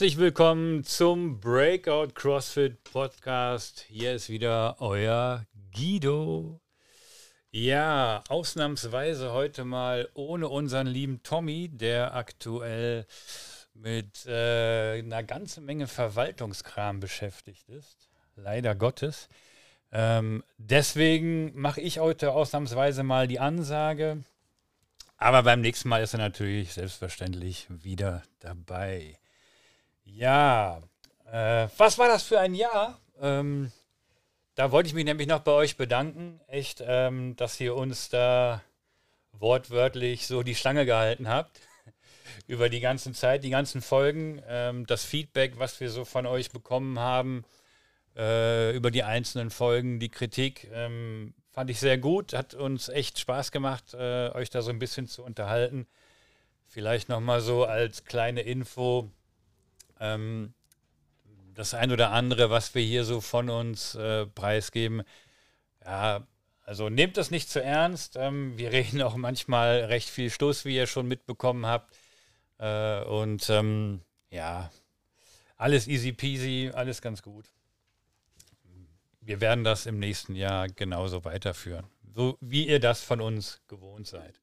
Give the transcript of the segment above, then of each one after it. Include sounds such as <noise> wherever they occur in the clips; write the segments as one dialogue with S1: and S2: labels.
S1: Herzlich willkommen zum Breakout CrossFit Podcast. Hier ist wieder euer Guido. Ja, ausnahmsweise heute mal ohne unseren lieben Tommy, der aktuell mit äh, einer ganzen Menge Verwaltungskram beschäftigt ist. Leider Gottes. Ähm, deswegen mache ich heute ausnahmsweise mal die Ansage. Aber beim nächsten Mal ist er natürlich selbstverständlich wieder dabei. Ja, äh, was war das für ein Jahr? Ähm, da wollte ich mich nämlich noch bei euch bedanken, echt, ähm, dass ihr uns da wortwörtlich so die Schlange gehalten habt <laughs> über die ganze Zeit, die ganzen Folgen, ähm, das Feedback, was wir so von euch bekommen haben äh, über die einzelnen Folgen, die Kritik, ähm, fand ich sehr gut, hat uns echt Spaß gemacht, äh, euch da so ein bisschen zu unterhalten. Vielleicht nochmal so als kleine Info, ähm, das ein oder andere, was wir hier so von uns äh, preisgeben, ja, also nehmt das nicht zu ernst. Ähm, wir <laughs> reden auch manchmal recht viel Stoß, wie ihr schon mitbekommen habt. Äh, und ähm, ja, alles easy peasy, alles ganz gut. Wir werden das im nächsten Jahr genauso weiterführen, so wie ihr das von uns gewohnt seid.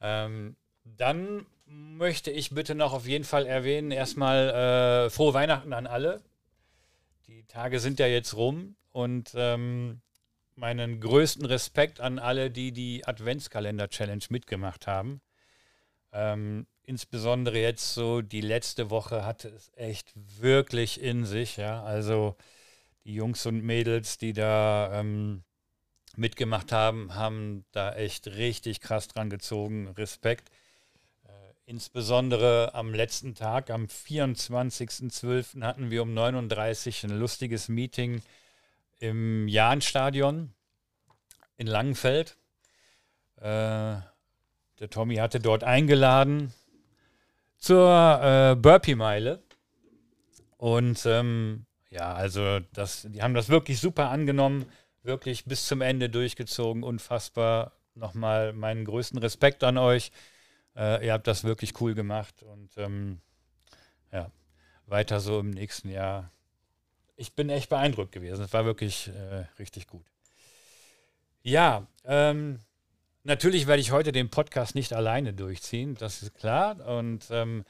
S1: Ähm, dann möchte ich bitte noch auf jeden Fall erwähnen, erstmal äh, frohe Weihnachten an alle. Die Tage sind ja jetzt rum und ähm, meinen größten Respekt an alle, die die Adventskalender-Challenge mitgemacht haben. Ähm, insbesondere jetzt so die letzte Woche hatte es echt wirklich in sich. Ja, also die Jungs und Mädels, die da ähm, mitgemacht haben, haben da echt richtig krass dran gezogen. Respekt. Insbesondere am letzten Tag, am 24.12., hatten wir um 39 ein lustiges Meeting im Jahnstadion in Langenfeld. Äh, der Tommy hatte dort eingeladen zur äh, Burpee-Meile. Und ähm, ja, also das, die haben das wirklich super angenommen, wirklich bis zum Ende durchgezogen, unfassbar. Nochmal meinen größten Respekt an euch. Äh, ihr habt das wirklich cool gemacht und ähm, ja, weiter so im nächsten Jahr. Ich bin echt beeindruckt gewesen. Es war wirklich äh, richtig gut. Ja, ähm, natürlich werde ich heute den Podcast nicht alleine durchziehen, das ist klar. Und ähm,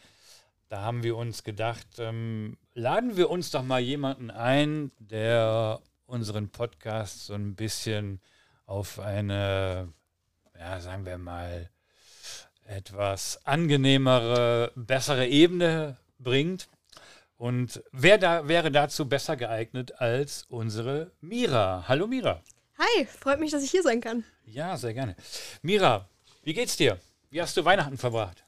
S1: da haben wir uns gedacht, ähm, laden wir uns doch mal jemanden ein, der unseren Podcast so ein bisschen auf eine, ja, sagen wir mal, etwas angenehmere, bessere Ebene bringt. Und wer da wäre dazu besser geeignet als unsere Mira? Hallo Mira.
S2: Hi, freut mich, dass ich hier sein kann.
S1: Ja, sehr gerne. Mira, wie geht's dir? Wie hast du Weihnachten verbracht?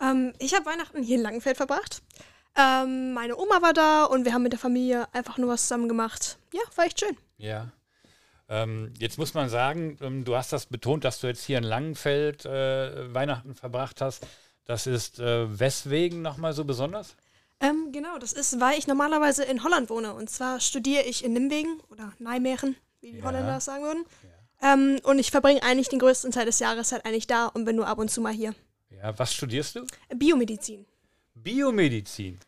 S2: Ähm, ich habe Weihnachten hier in Langenfeld verbracht. Ähm, meine Oma war da und wir haben mit der Familie einfach nur was zusammen gemacht. Ja, war echt schön.
S1: Ja. Ähm, jetzt muss man sagen, ähm, du hast das betont, dass du jetzt hier in Langenfeld äh, Weihnachten verbracht hast. Das ist äh, weswegen nochmal so besonders?
S2: Ähm, genau, das ist, weil ich normalerweise in Holland wohne. Und zwar studiere ich in Nimwegen oder Nijmegen, wie die ja. Holländer das sagen würden. Ja. Ähm, und ich verbringe eigentlich den größten Teil des Jahres halt eigentlich da und bin nur ab und zu mal hier.
S1: Ja, was studierst du?
S2: Biomedizin.
S1: Biomedizin.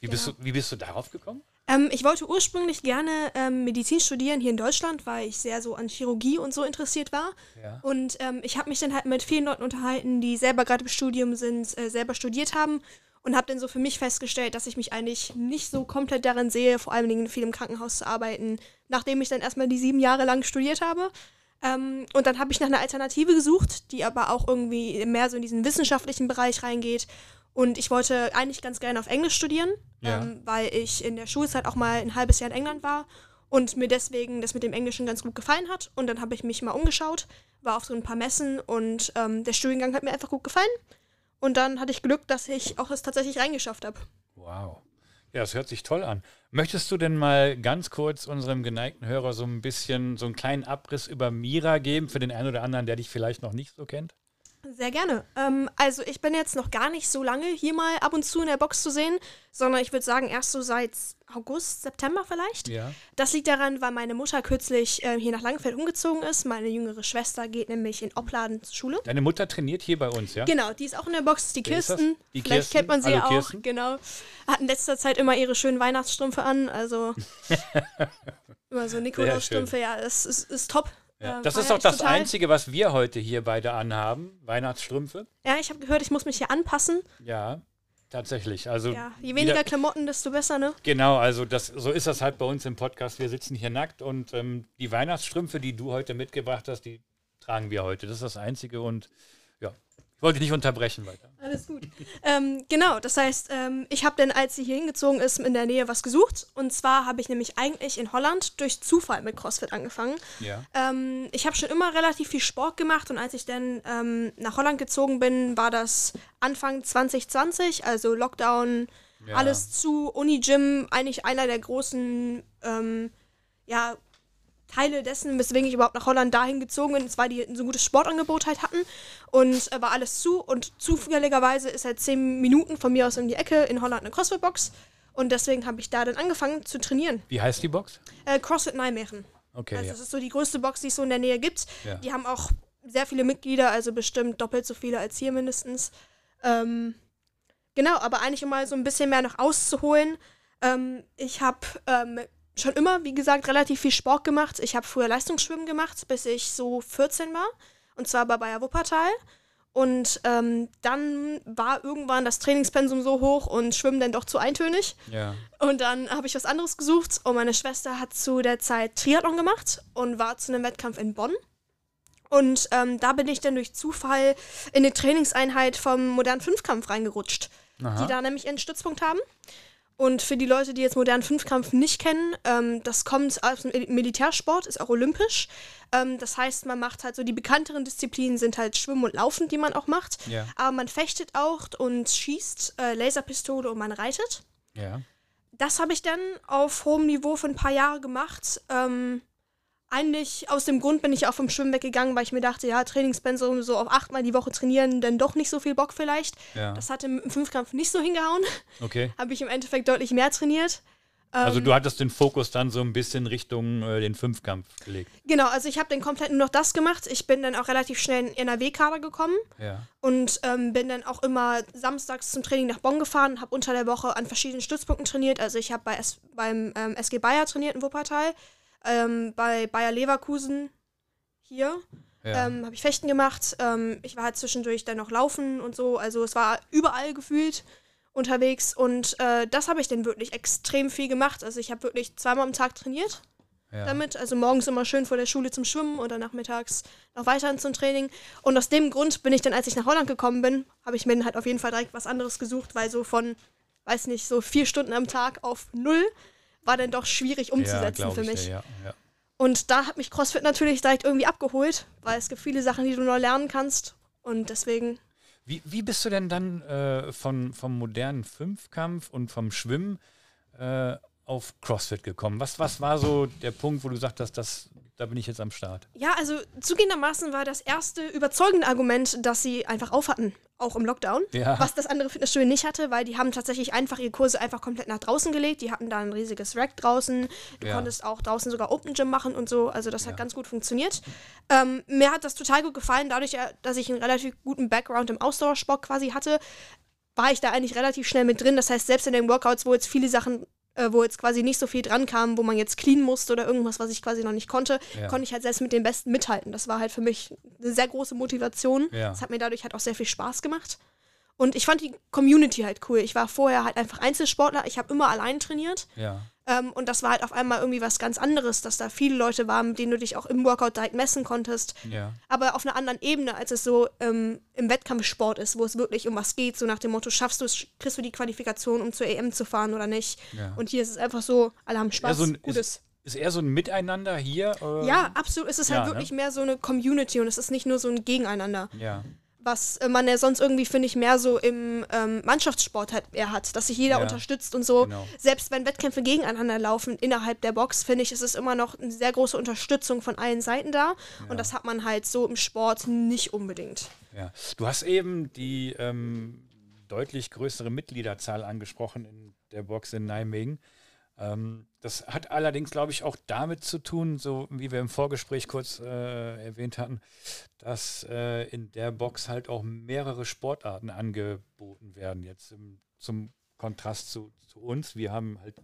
S1: Wie, genau. bist, du, wie bist du darauf gekommen?
S2: Ähm, ich wollte ursprünglich gerne ähm, Medizin studieren hier in Deutschland, weil ich sehr so an Chirurgie und so interessiert war. Ja. Und ähm, ich habe mich dann halt mit vielen Leuten unterhalten, die selber gerade im Studium sind, äh, selber studiert haben und habe dann so für mich festgestellt, dass ich mich eigentlich nicht so komplett darin sehe, vor allem Dingen viel im Krankenhaus zu arbeiten, nachdem ich dann erstmal die sieben Jahre lang studiert habe. Ähm, und dann habe ich nach einer Alternative gesucht, die aber auch irgendwie mehr so in diesen wissenschaftlichen Bereich reingeht. Und ich wollte eigentlich ganz gerne auf Englisch studieren, ja. ähm, weil ich in der Schulzeit auch mal ein halbes Jahr in England war und mir deswegen das mit dem Englischen ganz gut gefallen hat. Und dann habe ich mich mal umgeschaut, war auf so ein paar Messen und ähm, der Studiengang hat mir einfach gut gefallen. Und dann hatte ich Glück, dass ich auch es tatsächlich reingeschafft habe.
S1: Wow. Ja, das hört sich toll an. Möchtest du denn mal ganz kurz unserem geneigten Hörer so ein bisschen so einen kleinen Abriss über Mira geben, für den einen oder anderen, der dich vielleicht noch nicht so kennt?
S2: Sehr gerne. Ähm, also ich bin jetzt noch gar nicht so lange hier mal ab und zu in der Box zu sehen, sondern ich würde sagen erst so seit August, September vielleicht.
S1: Ja.
S2: Das liegt daran, weil meine Mutter kürzlich äh, hier nach Langenfeld umgezogen ist. Meine jüngere Schwester geht nämlich in Opladen zur Schule.
S1: Deine Mutter trainiert hier bei uns, ja?
S2: Genau, die ist auch in der Box, die
S1: Wer ist?
S2: Kirsten.
S1: Die
S2: Vielleicht
S1: Kirsten?
S2: kennt man sie
S1: Hallo,
S2: ja auch.
S1: Kirsten.
S2: Genau. Hat in letzter Zeit immer ihre schönen Weihnachtsstrümpfe an. Also <laughs> immer so Nikolausstrümpfe, ja, es ist, ist top.
S1: Ja.
S2: Ähm,
S1: Das ist
S2: ich
S1: das. Einzige, was wir heute hier beide anhaben. Weihnachtsstrümpfe.
S2: Ja, ich habe gehört, ich muss mich hier anpassen.
S1: Ja, tatsächlich. Also
S2: Ja, je weniger
S1: wieder-
S2: Klamotten, desto besser, ne?
S1: Genau, also das, so ist das halt bei uns im Podcast. Wir sitzen hier nackt und ähm, die Weihnachtsstrümpfe, die du heute mitgebracht hast, die tragen wir heute. Das ist das Einzige und ich wollte dich nicht unterbrechen weiter.
S2: Alles gut. ähm, genau, das heißt, ähm, ich habe dann, als sie hier hingezogen ist, in der Nähe was gesucht. Und zwar habe ich nämlich eigentlich in Holland durch Zufall mit CrossFit angefangen.
S1: Ja.
S2: Ähm, ich habe schon immer relativ viel Sport gemacht und als ich dann ähm, nach Holland gezogen bin, war das Anfang 2020, also Lockdown,
S1: Ja.
S2: alles zu, Uni-Gym, eigentlich einer der großen ähm, ja, Teile dessen, weswegen ich überhaupt nach Holland dahin gezogen bin, weil die so ein gutes Sportangebot halt hatten und äh, war alles zu und zufälligerweise ist halt zehn Minuten von mir aus um die Ecke in Holland eine CrossFit-Box und deswegen habe ich da dann angefangen zu trainieren.
S1: Wie heißt die Box?
S2: Äh, CrossFit Nijmegen.
S1: Okay,
S2: Also
S1: ja.
S2: das ist so die größte Box, die es so in der Nähe gibt.
S1: Ja.
S2: Die haben auch sehr viele Mitglieder, also bestimmt doppelt so viele als hier mindestens. Ähm, genau, aber eigentlich um mal so ein bisschen mehr noch auszuholen. Ähm, ich habe ähm, schon immer, wie gesagt, relativ viel Sport gemacht. Ich habe früher Leistungsschwimmen gemacht, bis ich so 14 war. Und zwar bei Bayer Wuppertal. Und ähm, dann war irgendwann das Trainingspensum so hoch und Schwimmen dann doch zu eintönig.
S1: ja.
S2: Und dann habe ich was anderes gesucht und meine Schwester hat zu der Zeit Triathlon gemacht und war zu einem Wettkampf in Bonn. Und ähm, da bin ich dann durch Zufall in eine Trainingseinheit vom modernen Fünfkampf reingerutscht,
S1: Aha.
S2: die da nämlich ihren Stützpunkt haben. Und für die Leute, die jetzt modernen Fünfkampf nicht kennen, ähm, das kommt aus dem Militärsport, ist auch olympisch. Ähm, das heißt, man macht halt so die bekannteren Disziplinen sind halt Schwimmen und Laufen, die man auch macht.
S1: Ja.
S2: Aber man fechtet auch und schießt äh, Laserpistole und man reitet.
S1: Ja.
S2: Das habe ich dann auf hohem Niveau für ein paar Jahre gemacht. Ähm, eigentlich aus dem Grund bin ich auch vom Schwimmen weggegangen, weil ich mir dachte, ja, Trainingspensum so auf achtmal die Woche trainieren, dann doch nicht so viel Bock vielleicht.
S1: Ja.
S2: Das hatte im Fünfkampf nicht so hingehauen.
S1: Okay. <laughs>
S2: habe ich im Endeffekt deutlich mehr trainiert. Ähm,
S1: Also du hattest den Fokus dann so ein bisschen Richtung äh, den Fünfkampf gelegt.
S2: Genau, also ich habe dann komplett nur noch das gemacht. Ich bin dann auch relativ schnell in den NRW-Kader gekommen
S1: Ja.
S2: und ähm, bin dann auch immer samstags zum Training nach Bonn gefahren, habe unter der Woche an verschiedenen Stützpunkten trainiert. Also ich habe bei S beim ähm, SG Bayer trainiert in Wuppertal, ähm, bei Bayer Leverkusen hier
S1: Ja.
S2: ähm, habe ich Fechten gemacht. Ähm, ich war halt zwischendurch dann noch laufen und so. Also es war überall gefühlt unterwegs und äh, das habe ich dann wirklich extrem viel gemacht. Also ich habe wirklich zweimal am Tag trainiert
S1: ja.
S2: damit. Also morgens immer schön vor der Schule zum Schwimmen oder nachmittags noch weiterhin zum Training. Und aus dem Grund bin ich dann, als ich nach Holland gekommen bin, habe ich mir dann halt auf jeden Fall direkt was anderes gesucht, weil so von, weiß nicht, so vier Stunden am Tag auf null war dann doch schwierig
S1: ja,
S2: umzusetzen
S1: glaub
S2: für
S1: ich
S2: mich.
S1: Ja, ja.
S2: Und da hat mich CrossFit natürlich direkt irgendwie abgeholt, weil es gibt viele Sachen, die du noch lernen kannst. Und deswegen,
S1: Wie, wie bist du denn dann äh, von, vom modernen Fünfkampf und vom Schwimmen äh, auf CrossFit gekommen? Was, was war so der Punkt, wo du sagtest, das, da bin ich jetzt am Start?
S2: ja, also zugegebenermaßen war das erste überzeugende Argument, dass sie einfach auf hatten, auch im Lockdown.
S1: Ja.
S2: Was das andere Fitnessstudio nicht hatte, weil die haben tatsächlich einfach ihre Kurse einfach komplett nach draußen gelegt. Die hatten da ein riesiges Rack draußen. Du
S1: Ja.
S2: konntest auch draußen sogar Open Gym machen und so. Also das
S1: Ja.
S2: hat ganz gut funktioniert. Ähm, mir hat das total gut gefallen, dadurch, äh, dass ich einen relativ guten Background im Ausdauersport quasi hatte, war ich da eigentlich relativ schnell mit drin. Das heißt, selbst in den Workouts, wo jetzt viele Sachen äh, wo jetzt quasi nicht so viel dran kam, wo man jetzt clean musste oder irgendwas, was ich quasi noch nicht konnte,
S1: Ja.
S2: konnte ich halt selbst mit den Besten mithalten. Das war halt für mich eine sehr große Motivation.
S1: Ja.
S2: Das hat mir dadurch halt auch sehr viel Spaß gemacht. Und ich fand die Community halt cool. Ich war vorher halt einfach Einzelsportler. Ich habe immer allein trainiert.
S1: Ja.
S2: Ähm, und das war halt auf einmal irgendwie was ganz anderes, dass da viele Leute waren, mit denen du dich auch im Workout direkt messen konntest.
S1: Ja.
S2: Aber auf einer anderen Ebene, als es so ähm, im Wettkampfsport ist, wo es wirklich um was geht. So nach dem Motto, schaffst du es, kriegst du die Qualifikation, um zur EM zu fahren oder nicht.
S1: Ja.
S2: Und hier ist es einfach so, alle haben Spaß,
S1: so ein-
S2: Gutes.
S1: Ist eher so ein Miteinander hier? äh,
S2: Ja, absolut. Es ist
S1: Ja,
S2: halt
S1: ne?
S2: wirklich mehr so eine Community und es ist nicht nur so ein Gegeneinander.
S1: Ja.
S2: Was äh, man ja sonst irgendwie, finde ich, mehr so im ähm, Mannschaftssport halt eher hat, dass sich jeder ja, unterstützt und so. Genau. Selbst wenn Wettkämpfe gegeneinander laufen innerhalb der Box, finde ich, ist es immer noch eine sehr große Unterstützung von allen Seiten da. Ja. Und das hat man halt so im Sport nicht unbedingt.
S1: Ja, du hast eben die ähm, deutlich größere Mitgliederzahl angesprochen in der Box in Nijmegen. Ähm, das hat allerdings, glaube ich, auch damit zu tun, so wie wir im Vorgespräch kurz äh, erwähnt hatten, dass äh, in der Box halt auch mehrere Sportarten angeboten werden. Jetzt im, zum Kontrast zu, zu, uns. Wir haben halt,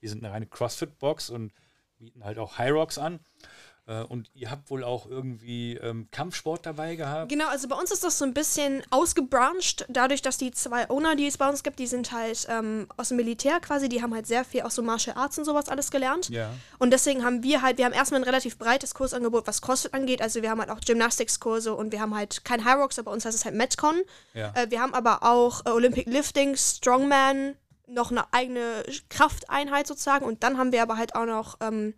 S1: wir sind eine reine CrossFit-Box und bieten halt auch High Rocks an. Äh, und ihr habt wohl auch irgendwie ähm, Kampfsport dabei gehabt?
S2: Genau, also bei uns ist das so ein bisschen ausgebrancht, dadurch, dass die zwei Owner, die es bei uns gibt, die sind halt ähm, aus dem Militär quasi, die haben halt sehr viel auch so Martial Arts und sowas alles gelernt. Ja. Und deswegen haben wir halt, wir haben erstmal ein relativ breites Kursangebot, was CrossFit angeht. Also wir haben halt auch Gymnastics-Kurse und wir haben halt kein High Rocks, aber bei uns heißt es halt Metcon. Ja. Äh, wir haben aber auch äh, Olympic Lifting, Strongman, noch eine eigene Krafteinheit sozusagen und dann haben wir aber halt auch noch ähm,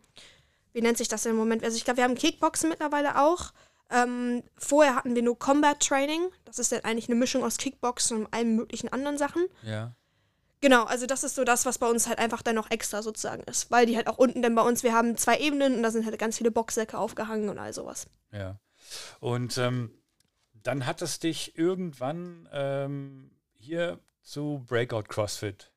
S2: wie nennt sich das im Moment? Also ich glaube, wir haben Kickboxen mittlerweile auch. Ähm, vorher hatten wir nur Combat Training. Das ist dann eigentlich eine Mischung aus Kickboxen und allen möglichen anderen Sachen.
S1: Ja.
S2: Genau, also das ist so das, was bei uns halt einfach dann noch extra sozusagen ist. Weil die halt auch unten dann bei uns, wir haben zwei Ebenen und da sind halt ganz viele Boxsäcke aufgehangen und all sowas.
S1: Ja. Und ähm, dann hat es dich irgendwann ähm, hier zu Breakout CrossFit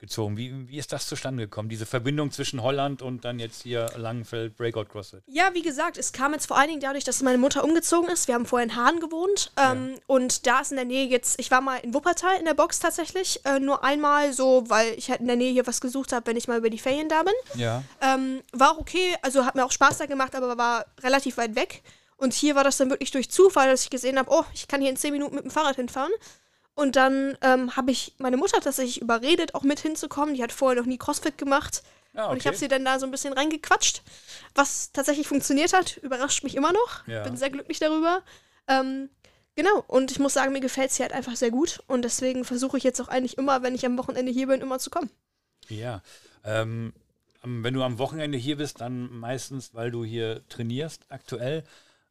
S1: gezogen. Wie, wie ist das zustande gekommen, diese Verbindung zwischen Holland und dann jetzt hier Langenfeld Breakout CrossFit?
S2: Ja, wie gesagt, es kam jetzt vor allen Dingen dadurch, dass meine Mutter umgezogen ist. Wir haben vorher in Hahn gewohnt ähm, ja. und da ist in der Nähe jetzt, ich war mal in Wuppertal in der Box tatsächlich, äh, nur einmal so, weil ich halt in der Nähe hier was gesucht habe, wenn ich mal über die Ferien da bin.
S1: Ja.
S2: Ähm, war auch okay, also hat mir auch Spaß da gemacht, aber war relativ weit weg. Und hier war das dann wirklich durch Zufall, dass ich gesehen habe, oh, ich kann hier in 10 Minuten mit dem Fahrrad hinfahren. Und dann ähm, habe ich meine Mutter tatsächlich überredet, auch mit hinzukommen. Die hat vorher noch nie CrossFit gemacht. Ah, okay. Und ich habe sie dann da so ein bisschen reingequatscht, was tatsächlich funktioniert hat. Überrascht mich immer noch. Ja. Bin sehr glücklich darüber. Ähm, genau, und ich muss sagen, mir gefällt sie halt einfach sehr gut. Und deswegen versuche ich jetzt auch eigentlich immer, wenn ich am Wochenende hier bin, immer zu kommen.
S1: Ja. Ähm, wenn du am Wochenende hier bist, dann meistens, weil du hier trainierst aktuell.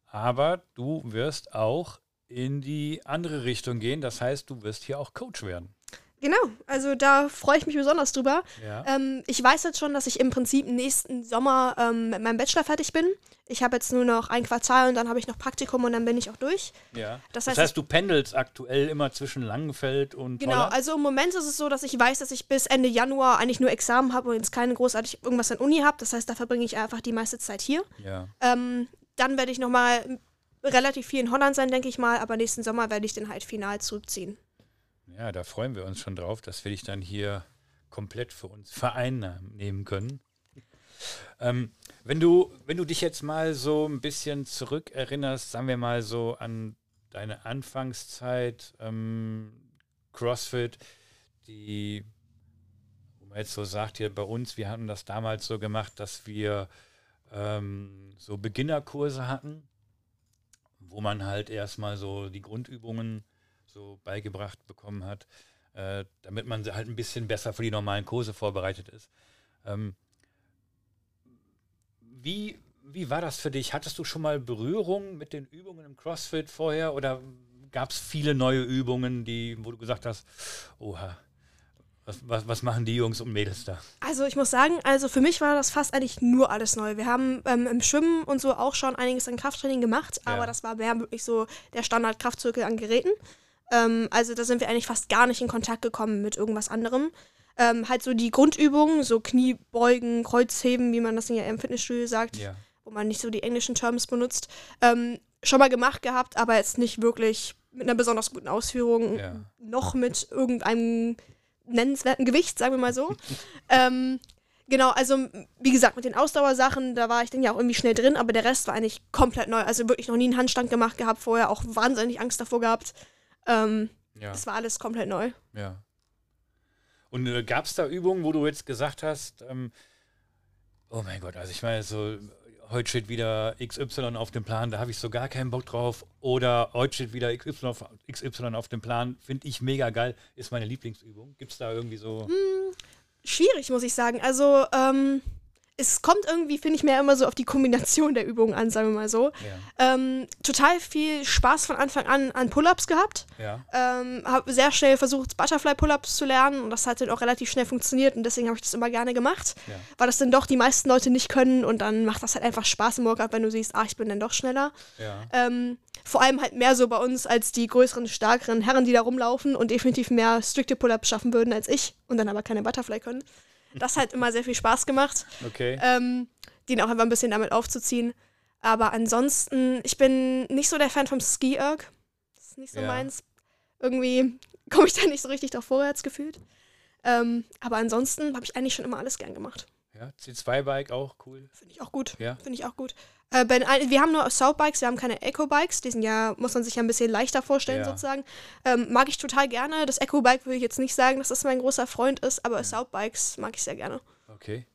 S1: Aber du wirst auch in die andere Richtung gehen. Das heißt, du wirst hier auch Coach werden.
S2: Genau, also da freue ich mich besonders drüber. Ja. Ähm, ich weiß jetzt schon, dass ich im Prinzip nächsten Sommer ähm, mit meinem Bachelor fertig bin. Ich habe jetzt nur noch ein Quartal und dann habe ich noch Praktikum und dann bin ich auch durch.
S1: Ja. Das heißt, das heißt du pendelst aktuell immer zwischen Langenfeld und.
S2: Genau, Holland? also im Moment ist es so, dass ich weiß, dass ich bis Ende Januar eigentlich nur Examen habe und jetzt keine großartig irgendwas an Uni habe. Das heißt, da verbringe ich einfach die meiste Zeit hier.
S1: Ja.
S2: Ähm, dann werde ich nochmal relativ viel in Holland sein, denke ich mal, aber nächsten Sommer werde ich den halt final zurückziehen.
S1: Ja, da freuen wir uns schon drauf, dass wir dich dann hier komplett für uns vereinnehmen können. Ähm, wenn, du, wenn du dich jetzt mal so ein bisschen zurückerinnerst, sagen wir mal so an deine Anfangszeit, ähm, CrossFit, die, wo man jetzt so sagt, hier bei uns, wir hatten das damals so gemacht, dass wir ähm, so Beginnerkurse hatten wo man halt erstmal so die Grundübungen so beigebracht bekommen hat, äh, damit man halt ein bisschen besser für die normalen Kurse vorbereitet ist. Ähm, wie, wie war das für dich? Hattest du schon mal Berührung mit den Übungen im CrossFit vorher oder gab es viele neue Übungen, die, wo du gesagt hast, oha, was, was, was, machen die Jungs und Mädels da?
S2: Also ich muss sagen, also für mich war das fast eigentlich nur alles neu. Wir haben ähm, im Schwimmen und so auch schon einiges an Krafttraining gemacht, aber ja. das war mehr wirklich so der Standard-Kraftzirkel an Geräten. Ähm, also da sind wir eigentlich fast gar nicht in Kontakt gekommen mit irgendwas anderem. Ähm, halt so die Grundübungen, so Kniebeugen, Kreuzheben, wie man das ja im Fitnessstudio sagt, ja. wo man nicht so die englischen Terms benutzt, ähm, schon mal gemacht gehabt, aber jetzt nicht wirklich mit einer besonders guten Ausführung, ja. noch mit irgendeinem nennenswerten Gewicht, sagen wir mal so. <laughs> ähm, genau, also wie gesagt, mit den Ausdauersachen, da war ich dann ja auch irgendwie schnell drin, aber der Rest war eigentlich komplett neu. Also wirklich noch nie einen Handstand gemacht gehabt vorher, auch wahnsinnig Angst davor gehabt. Ähm, ja. Das war alles komplett neu.
S1: Ja. Und äh, gab es da Übungen, wo du jetzt gesagt hast, ähm, oh mein Gott, also ich meine, so heute steht wieder XY auf dem Plan, da habe ich so gar keinen Bock drauf. Oder heute steht wieder XY auf, XY auf dem Plan, finde ich mega geil, ist meine Lieblingsübung. Gibt es da irgendwie so.
S2: Hm, schwierig, muss ich sagen. Also, ähm, es kommt irgendwie, finde ich, mehr immer so auf die Kombination der Übungen an, sagen wir mal so. Ja. Ähm, total viel Spaß von Anfang an an Pull-Ups gehabt. Ja. Ähm, habe sehr schnell versucht, Butterfly-Pull-Ups zu lernen und das hat dann auch relativ schnell funktioniert und deswegen habe ich das immer gerne gemacht, ja. weil das dann doch die meisten Leute nicht können und dann macht das halt einfach Spaß im Workout, wenn du siehst, ah, ich bin dann doch schneller. Ja. Ähm, vor allem halt mehr so bei uns als die größeren, stärkeren Herren, die da rumlaufen und definitiv mehr strikte Pull-Ups schaffen würden als ich und dann aber keine Butterfly können. Das hat immer sehr viel Spaß gemacht. Okay. Ähm, den auch einfach ein bisschen damit aufzuziehen. Aber ansonsten, ich bin nicht so der Fan vom Ski-Erg. Das ist nicht so ja. meins. Irgendwie komme ich da nicht so richtig drauf vorwärts gefühlt. Ähm, aber ansonsten habe ich eigentlich schon immer alles gern gemacht.
S1: Ja, C2-Bike auch cool.
S2: Finde ich auch gut. Ja. Finde ich auch gut. Äh, bei, wir haben nur South-Bikes, wir haben keine Eco-Bikes. Die sind ja, muss man sich ja ein bisschen leichter vorstellen, ja. sozusagen. Ähm, mag ich total gerne. Das Eco-Bike würde ich jetzt nicht sagen, dass das mein großer Freund ist, aber ja. South-Bikes mag ich sehr gerne.
S1: Okay.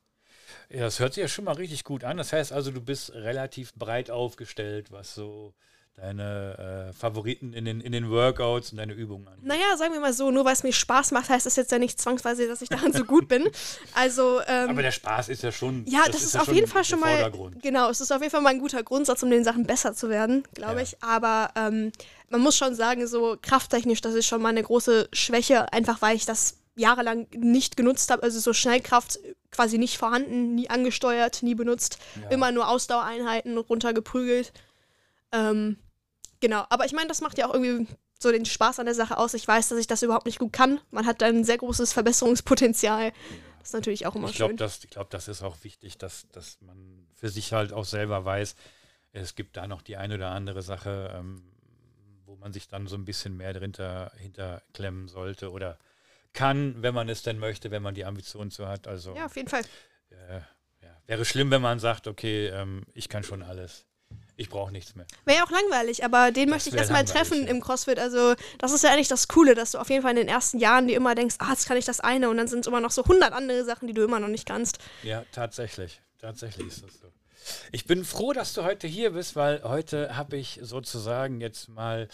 S1: Ja, das hört sich ja schon mal richtig gut an. Das heißt also, du bist relativ breit aufgestellt, was so deine äh, Favoriten in den, in den Workouts und deine Übungen an?
S2: Naja, sagen wir mal so, nur weil es mir Spaß macht, heißt das jetzt ja nicht zwangsweise, dass ich daran so gut bin. Also, ähm,
S1: Aber der Spaß ist ja schon.
S2: Ja, das, das ist, ist, auf jeden Fall schon mal. Genau, es ist auf jeden Fall mal ein guter Grundsatz, um den Sachen besser zu werden, glaube ja. ich. Aber ähm, man muss schon sagen, so krafttechnisch, das ist schon mal eine große Schwäche, einfach weil ich das jahrelang nicht genutzt habe. Also so Schnellkraft quasi nicht vorhanden, nie angesteuert, nie benutzt. Ja. Immer nur Ausdauereinheiten runtergeprügelt. Ähm, Genau, aber ich meine, das macht ja auch irgendwie so den Spaß an der Sache aus. Ich weiß, dass ich das überhaupt nicht gut kann. Man hat dann ein sehr großes Verbesserungspotenzial. Das ist natürlich auch immer
S1: ich glaub,
S2: schön.
S1: Das, ich glaube, das ist auch wichtig, dass, dass man für sich halt auch selber weiß, es gibt da noch die eine oder andere Sache, ähm, wo man sich dann so ein bisschen mehr dahinter hinterklemmen sollte oder kann, wenn man es denn möchte, wenn man die Ambition zu hat. Also,
S2: ja, auf jeden Fall.
S1: Äh, ja, wäre schlimm, wenn man sagt, okay, ähm, ich kann schon alles ich brauche nichts mehr.
S2: Wäre ja auch langweilig, aber den das möchte ich erstmal treffen ja. im CrossFit. Also, das ist ja eigentlich das Coole, dass du auf jeden Fall in den ersten Jahren dir immer denkst, ah, jetzt kann ich das eine und dann sind es immer noch so 100 andere Sachen, die du immer noch nicht kannst.
S1: Ja, tatsächlich. Tatsächlich ist das so. Ich bin froh, dass du heute hier bist, weil heute habe ich sozusagen jetzt mal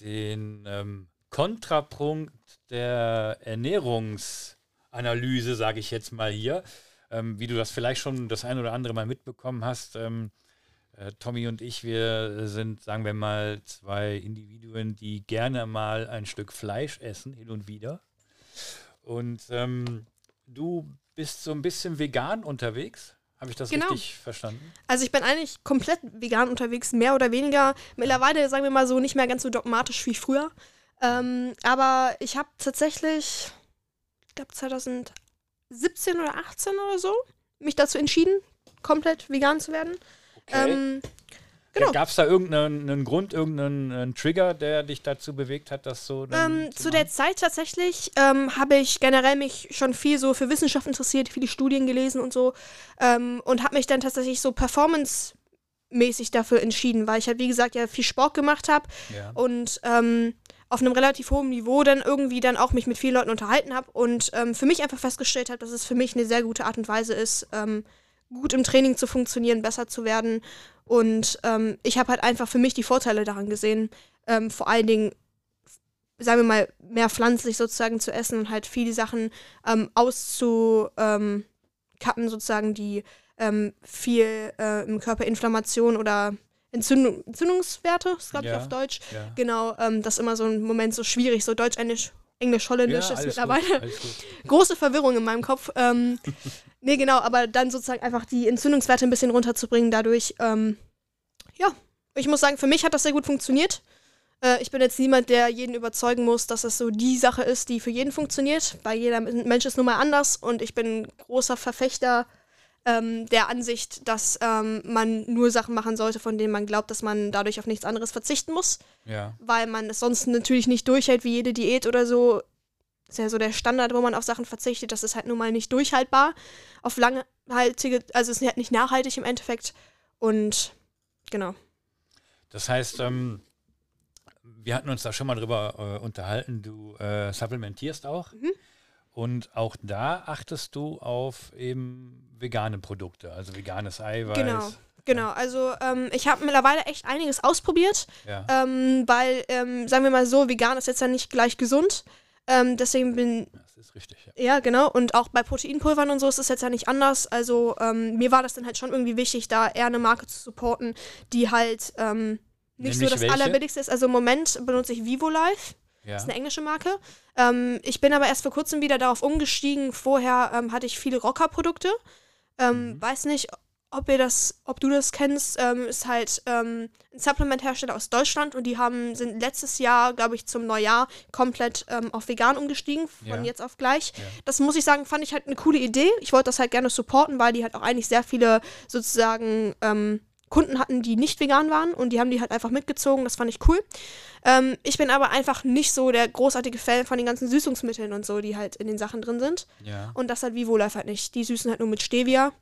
S1: den ähm, Kontrapunkt der Ernährungsanalyse, sage ich jetzt mal hier. Ähm, wie du das vielleicht schon das ein oder andere Mal mitbekommen hast. Ähm, äh, Tommy und ich, wir sind, sagen wir mal, zwei Individuen, die gerne mal ein Stück Fleisch essen, hin und wieder. Und ähm, du bist so ein bisschen vegan unterwegs. Habe ich das genau. richtig verstanden?
S2: Also ich bin eigentlich komplett vegan unterwegs, mehr oder weniger. Mittlerweile, sagen wir mal so, nicht mehr ganz so dogmatisch wie früher. Ähm, aber ich habe tatsächlich, ich glaube 2017 oder 18 oder so, mich dazu entschieden, komplett vegan zu werden.
S1: Okay. Ähm, genau. Gab es da irgendeinen Grund, irgendeinen Trigger, der dich dazu bewegt hat, das so?
S2: Ähm, zu, zu der Zeit tatsächlich ähm, habe ich generell mich schon viel so für Wissenschaft interessiert, viele Studien gelesen und so ähm, und habe mich dann tatsächlich so performance-mäßig dafür entschieden, weil ich halt wie gesagt ja viel Sport gemacht habe ja. und ähm, auf einem relativ hohen Niveau dann irgendwie dann auch mich mit vielen Leuten unterhalten habe und ähm, für mich einfach festgestellt habe, dass es für mich eine sehr gute Art und Weise ist, ähm, gut im Training zu funktionieren, besser zu werden. Und ähm, ich habe halt einfach für mich die Vorteile daran gesehen. Ähm, vor allen Dingen, sagen wir mal, mehr pflanzlich sozusagen zu essen und halt viele Sachen ähm, auszukappen, sozusagen, die ähm, viel äh, im Körper Inflammation oder Entzündung, Entzündungswerte, ist glaube ich auf Deutsch. Ja. Genau, ähm, das ist immer so ein Moment so schwierig, so Deutsch-Englisch Englisch-Holländisch ja, ist mittlerweile. Gut, Große Verwirrung in meinem Kopf. Ähm, <laughs> nee, genau, aber dann sozusagen einfach die Entzündungswerte ein bisschen runterzubringen dadurch. Ähm, ja, ich muss sagen, für mich hat das sehr gut funktioniert. Äh, ich bin jetzt niemand, der jeden überzeugen muss, dass es so die Sache ist, die für jeden funktioniert, weil jeder Mensch ist nun mal anders und ich bin großer Verfechter ähm, der Ansicht, dass ähm, man nur Sachen machen sollte, von denen man glaubt, dass man dadurch auf nichts anderes verzichten muss. Ja. Weil man es sonst natürlich nicht durchhält wie jede Diät oder so. Das ist ja so der Standard, wo man auf Sachen verzichtet. Das ist halt nun mal nicht durchhaltbar. Auf langhaltige, also es ist halt nicht nachhaltig im Endeffekt. Und genau.
S1: Das heißt, ähm, wir hatten uns da schon mal drüber äh, unterhalten. Du äh, supplementierst auch. Mhm. Und auch da achtest du auf eben vegane Produkte, also veganes Eiweiß.
S2: Genau. Genau, also ähm, ich habe mittlerweile echt einiges ausprobiert, ja. ähm, weil, ähm, sagen wir mal so, vegan ist jetzt ja nicht gleich gesund. Ähm, deswegen bin.
S1: Das ist richtig,
S2: ja. Ja, genau. Und auch bei Proteinpulvern und so ist es jetzt ja nicht anders. Also ähm, mir war das dann halt schon irgendwie wichtig, da eher eine Marke zu supporten, die halt ähm, nicht Nämlich so das welche? Allerbilligste ist. Also im Moment benutze ich Vivo Life. Ja. Das ist eine englische Marke. Ähm, ich bin aber erst vor kurzem wieder darauf umgestiegen. Vorher ähm, hatte ich viele Rocker-Produkte. Ähm, mhm. Weiß nicht, ob ihr das, ob du das kennst, ähm, ist halt ähm, ein Supplement-Hersteller aus Deutschland und die haben, sind letztes Jahr, glaube ich, zum Neujahr komplett ähm, auf vegan umgestiegen, von ja. jetzt auf gleich. Ja. Das muss ich sagen, fand ich halt eine coole Idee. Ich wollte das halt gerne supporten, weil die halt auch eigentlich sehr viele sozusagen ähm, Kunden hatten, die nicht vegan waren und die haben die halt einfach mitgezogen. Das fand ich cool. Ähm, ich bin aber einfach nicht so der großartige Fan von den ganzen Süßungsmitteln und so, die halt in den Sachen drin sind.
S1: Ja.
S2: Und das hat Vivo Life halt nicht. Die süßen halt nur mit Stevia.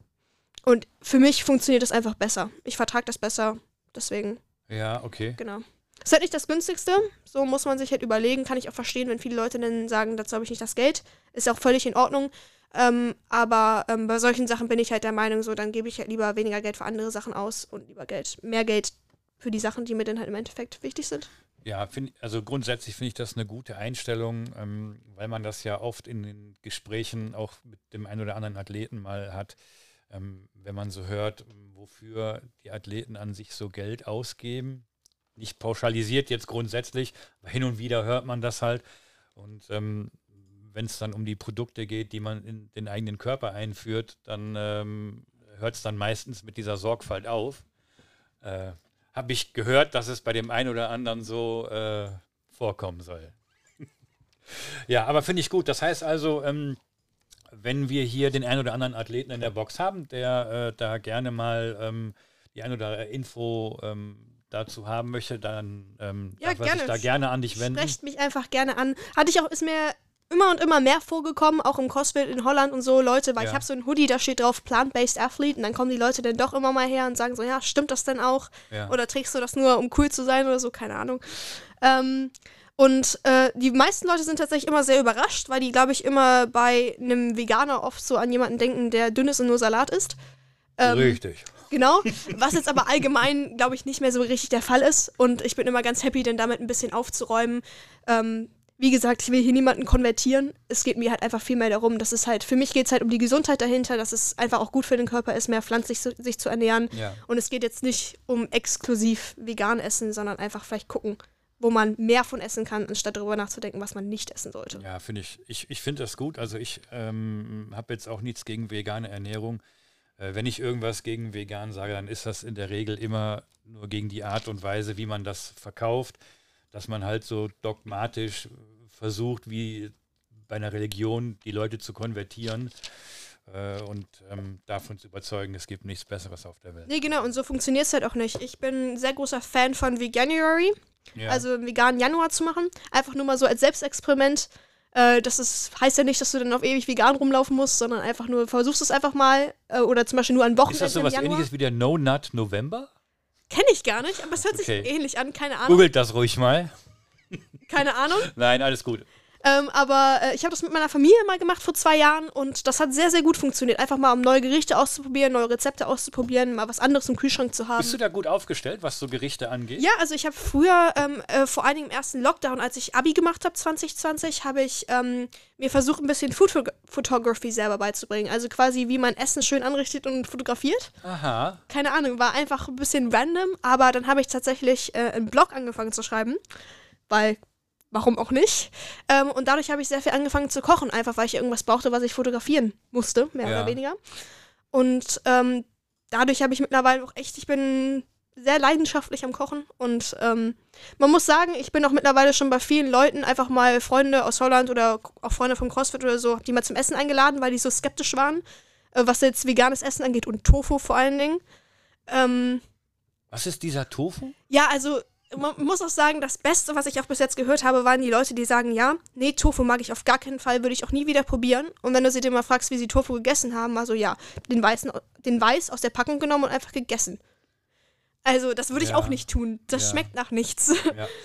S2: Und für mich funktioniert das einfach besser. Ich vertrage das besser. Deswegen.
S1: Ja, okay.
S2: Genau. Ist halt nicht das günstigste. So muss man sich halt überlegen. Kann ich auch verstehen, wenn viele Leute dann sagen, dazu habe ich nicht das Geld. Ist auch völlig in Ordnung. Ähm, aber ähm, bei solchen Sachen bin ich halt der Meinung, so dann gebe ich halt lieber weniger Geld für andere Sachen aus und lieber Geld, mehr Geld für die Sachen, die mir dann halt im Endeffekt wichtig sind.
S1: Ja, find, also grundsätzlich finde ich das eine gute Einstellung, ähm, weil man das ja oft in den Gesprächen auch mit dem einen oder anderen Athleten mal hat ähm, wenn man so hört, wofür die Athleten an sich so Geld ausgeben. Nicht pauschalisiert jetzt grundsätzlich, aber hin und wieder hört man das halt. Und ähm, wenn es dann um die Produkte geht, die man in den eigenen Körper einführt, dann ähm, hört es dann meistens mit dieser Sorgfalt auf. Äh, Habe ich gehört, dass es bei dem einen oder anderen so äh, vorkommen soll. <laughs> ja, aber finde ich gut. Das heißt also, ähm, wenn wir hier den einen oder anderen Athleten in der Box haben, der äh, da gerne mal ähm, die ein oder andere Info ähm, dazu haben möchte, dann ähm,
S2: ja, darf
S1: sich da gerne an dich wenden.
S2: Sprecht mich einfach gerne an. Hatte ich auch, ist mir immer und immer mehr vorgekommen, auch im CrossFit in Holland und so, Leute, weil ja. ich habe so ein Hoodie, da steht drauf Plant-Based Athlete und dann kommen die Leute dann doch immer mal her und sagen so, ja, stimmt das denn auch? Ja. Oder trägst du das nur, um cool zu sein oder so? Keine Ahnung. Ähm, und äh, die meisten Leute sind tatsächlich immer sehr überrascht, weil die, glaube ich, immer bei einem Veganer oft so an jemanden denken, der dünn ist und nur Salat isst.
S1: Ähm, richtig.
S2: Genau, <laughs> was jetzt aber allgemein, glaube ich, nicht mehr so richtig der Fall ist. Und ich bin immer ganz happy, denn damit ein bisschen aufzuräumen. Ähm, wie gesagt, ich will hier niemanden konvertieren. Es geht mir halt einfach viel mehr darum, dass es halt, für mich geht es halt um die Gesundheit dahinter, dass es einfach auch gut für den Körper ist, mehr pflanzlich zu, sich zu ernähren.
S1: Ja.
S2: Und es geht jetzt nicht um exklusiv vegan essen, sondern einfach vielleicht gucken, wo man mehr von essen kann, anstatt darüber nachzudenken, was man nicht essen sollte.
S1: Ja, finde ich. Ich, ich finde das gut. Also ich ähm, habe jetzt auch nichts gegen vegane Ernährung. Äh, wenn ich irgendwas gegen vegan sage, dann ist das in der Regel immer nur gegen die Art und Weise, wie man das verkauft, dass man halt so dogmatisch versucht, wie bei einer Religion die Leute zu konvertieren äh, und ähm, davon zu überzeugen, es gibt nichts Besseres auf der Welt.
S2: Nee, genau, und so funktioniert es halt auch nicht. Ich bin ein sehr großer Fan von Veganuary. Ja. Also einen veganen Januar zu machen. Einfach nur mal so als Selbstexperiment. Äh, das ist, heißt ja nicht, dass du dann auf ewig vegan rumlaufen musst, sondern einfach nur versuchst es einfach mal. Äh, oder zum Beispiel nur an Wochenende. Ist
S1: das so was ähnliches wie der No Nut November?
S2: Kenne ich gar nicht, aber es hört okay. sich ähnlich an, keine Ahnung.
S1: Googelt das ruhig mal.
S2: Keine Ahnung. <laughs>
S1: Nein, alles gut.
S2: Ähm, aber äh, ich habe das mit meiner Familie mal gemacht vor zwei Jahren und das hat sehr, sehr gut funktioniert. Einfach mal, um neue Gerichte auszuprobieren, neue Rezepte auszuprobieren, mal was anderes im Kühlschrank zu haben.
S1: Bist du da gut aufgestellt, was so Gerichte angeht?
S2: Ja, also ich habe früher, ähm, äh, vor allen Dingen im ersten Lockdown, als ich Abi gemacht habe 2020, habe ich ähm, mir versucht, ein bisschen Food Photography selber beizubringen. Also quasi, wie man Essen schön anrichtet und fotografiert.
S1: Aha.
S2: Keine Ahnung, war einfach ein bisschen random, aber dann habe ich tatsächlich äh, einen Blog angefangen zu schreiben, weil warum auch nicht. Ähm, und dadurch habe ich sehr viel angefangen zu kochen, einfach weil ich irgendwas brauchte, was ich fotografieren musste, mehr ja. oder weniger. Und ähm, dadurch habe ich mittlerweile auch echt, ich bin sehr leidenschaftlich am Kochen und ähm, man muss sagen, ich bin auch mittlerweile schon bei vielen Leuten einfach mal Freunde aus Holland oder auch Freunde vom CrossFit oder so, die mal zum Essen eingeladen, weil die so skeptisch waren, äh, was jetzt veganes Essen angeht und Tofu vor allen Dingen. Ähm,
S1: was ist dieser Tofu?
S2: Ja, also man muss auch sagen, das Beste, was ich auch bis jetzt gehört habe, waren die Leute, die sagen, ja, nee, Tofu mag ich auf gar keinen Fall, würde ich auch nie wieder probieren. Und wenn du sie dir mal fragst, wie sie Tofu gegessen haben, also ja, den, Weißen, den Weiß aus der Packung genommen und einfach gegessen. Also das würde ich ja. auch nicht tun. Das ja. schmeckt nach nichts. Ja. <laughs>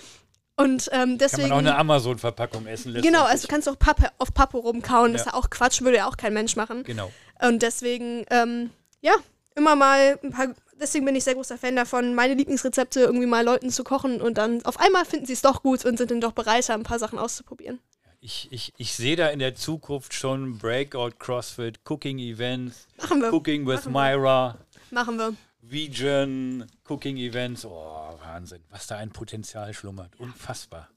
S2: Und ähm, deswegen.
S1: Kann man auch eine Amazon-Verpackung essen.
S2: Genau, also du kannst auch Pappe, auf Pappe rumkauen. Das ist ja auch Quatsch, würde ja auch kein Mensch machen.
S1: Genau.
S2: Und deswegen, ähm, ja, immer mal ein paar deswegen bin ich sehr großer Fan davon, meine Lieblingsrezepte irgendwie mal Leuten zu kochen und dann auf einmal finden sie es doch gut und sind dann doch bereit, ein paar Sachen auszuprobieren.
S1: ich, ich, ich sehe da in der Zukunft schon Breakout CrossFit, Cooking Events,
S2: Machen wir.
S1: Cooking with
S2: Machen wir.
S1: Myra,
S2: Machen wir.
S1: Vegan, Cooking Events. Oh, Wahnsinn, was da ein Potenzial schlummert. Unfassbar.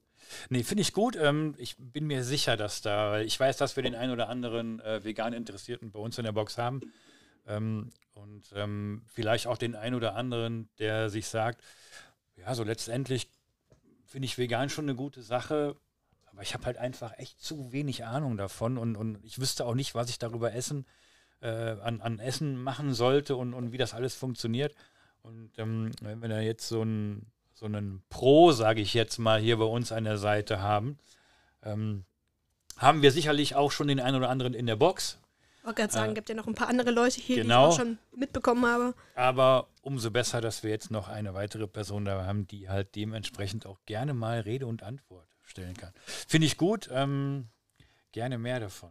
S1: Nee, finde ich gut. Ähm, ich bin mir sicher, dass da, ich weiß, dass wir den einen oder anderen äh, vegan Interessierten bei uns in der Box haben. Ähm, und ähm, vielleicht auch den einen oder anderen, der sich sagt, ja, so letztendlich finde ich vegan schon eine gute Sache, aber ich habe halt einfach echt zu wenig Ahnung davon und, und ich wüsste auch nicht, was ich darüber essen, äh, an, an Essen machen sollte und, und wie das alles funktioniert. Und ähm, wenn wir jetzt so einen, so einen Pro, sage ich jetzt mal, hier bei uns an der Seite haben, ähm, haben wir sicherlich auch schon den einen oder anderen in der Box.
S2: Ich wollte gerade sagen,
S1: Äh,
S2: gibt ja noch ein paar andere Leute hier,
S1: genau.
S2: die ich auch schon mitbekommen habe.
S1: Aber umso besser, dass wir jetzt noch eine weitere Person da haben, die halt dementsprechend auch gerne mal Rede und Antwort stellen kann. Finde ich gut. Ähm, gerne mehr davon.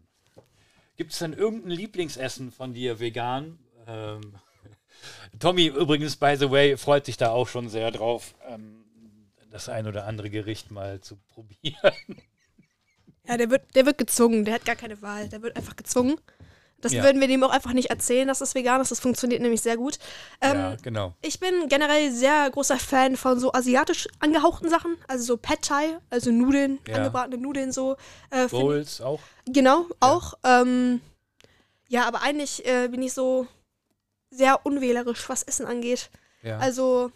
S1: Gibt es denn irgendein Lieblingsessen von dir vegan? Ähm, <laughs> Tommy übrigens, by the way, freut sich da auch schon sehr drauf, ähm, das ein oder andere Gericht mal zu probieren.
S2: Ja, der wird, der wird gezwungen, der hat gar keine Wahl, der wird einfach gezwungen. Das
S1: Ja.
S2: würden wir dem auch einfach nicht erzählen, dass es vegan ist. Das funktioniert nämlich sehr gut. Ähm,
S1: ja, genau.
S2: Ich bin generell sehr großer Fan von so asiatisch angehauchten Sachen, also so Pad Thai, also Nudeln,
S1: Ja.
S2: angebratene Nudeln so. Äh,
S1: Bowls auch?
S2: Genau, auch. Ähm, ja, aber eigentlich äh, bin ich so sehr unwählerisch, was Essen angeht.
S1: Ja.
S2: Also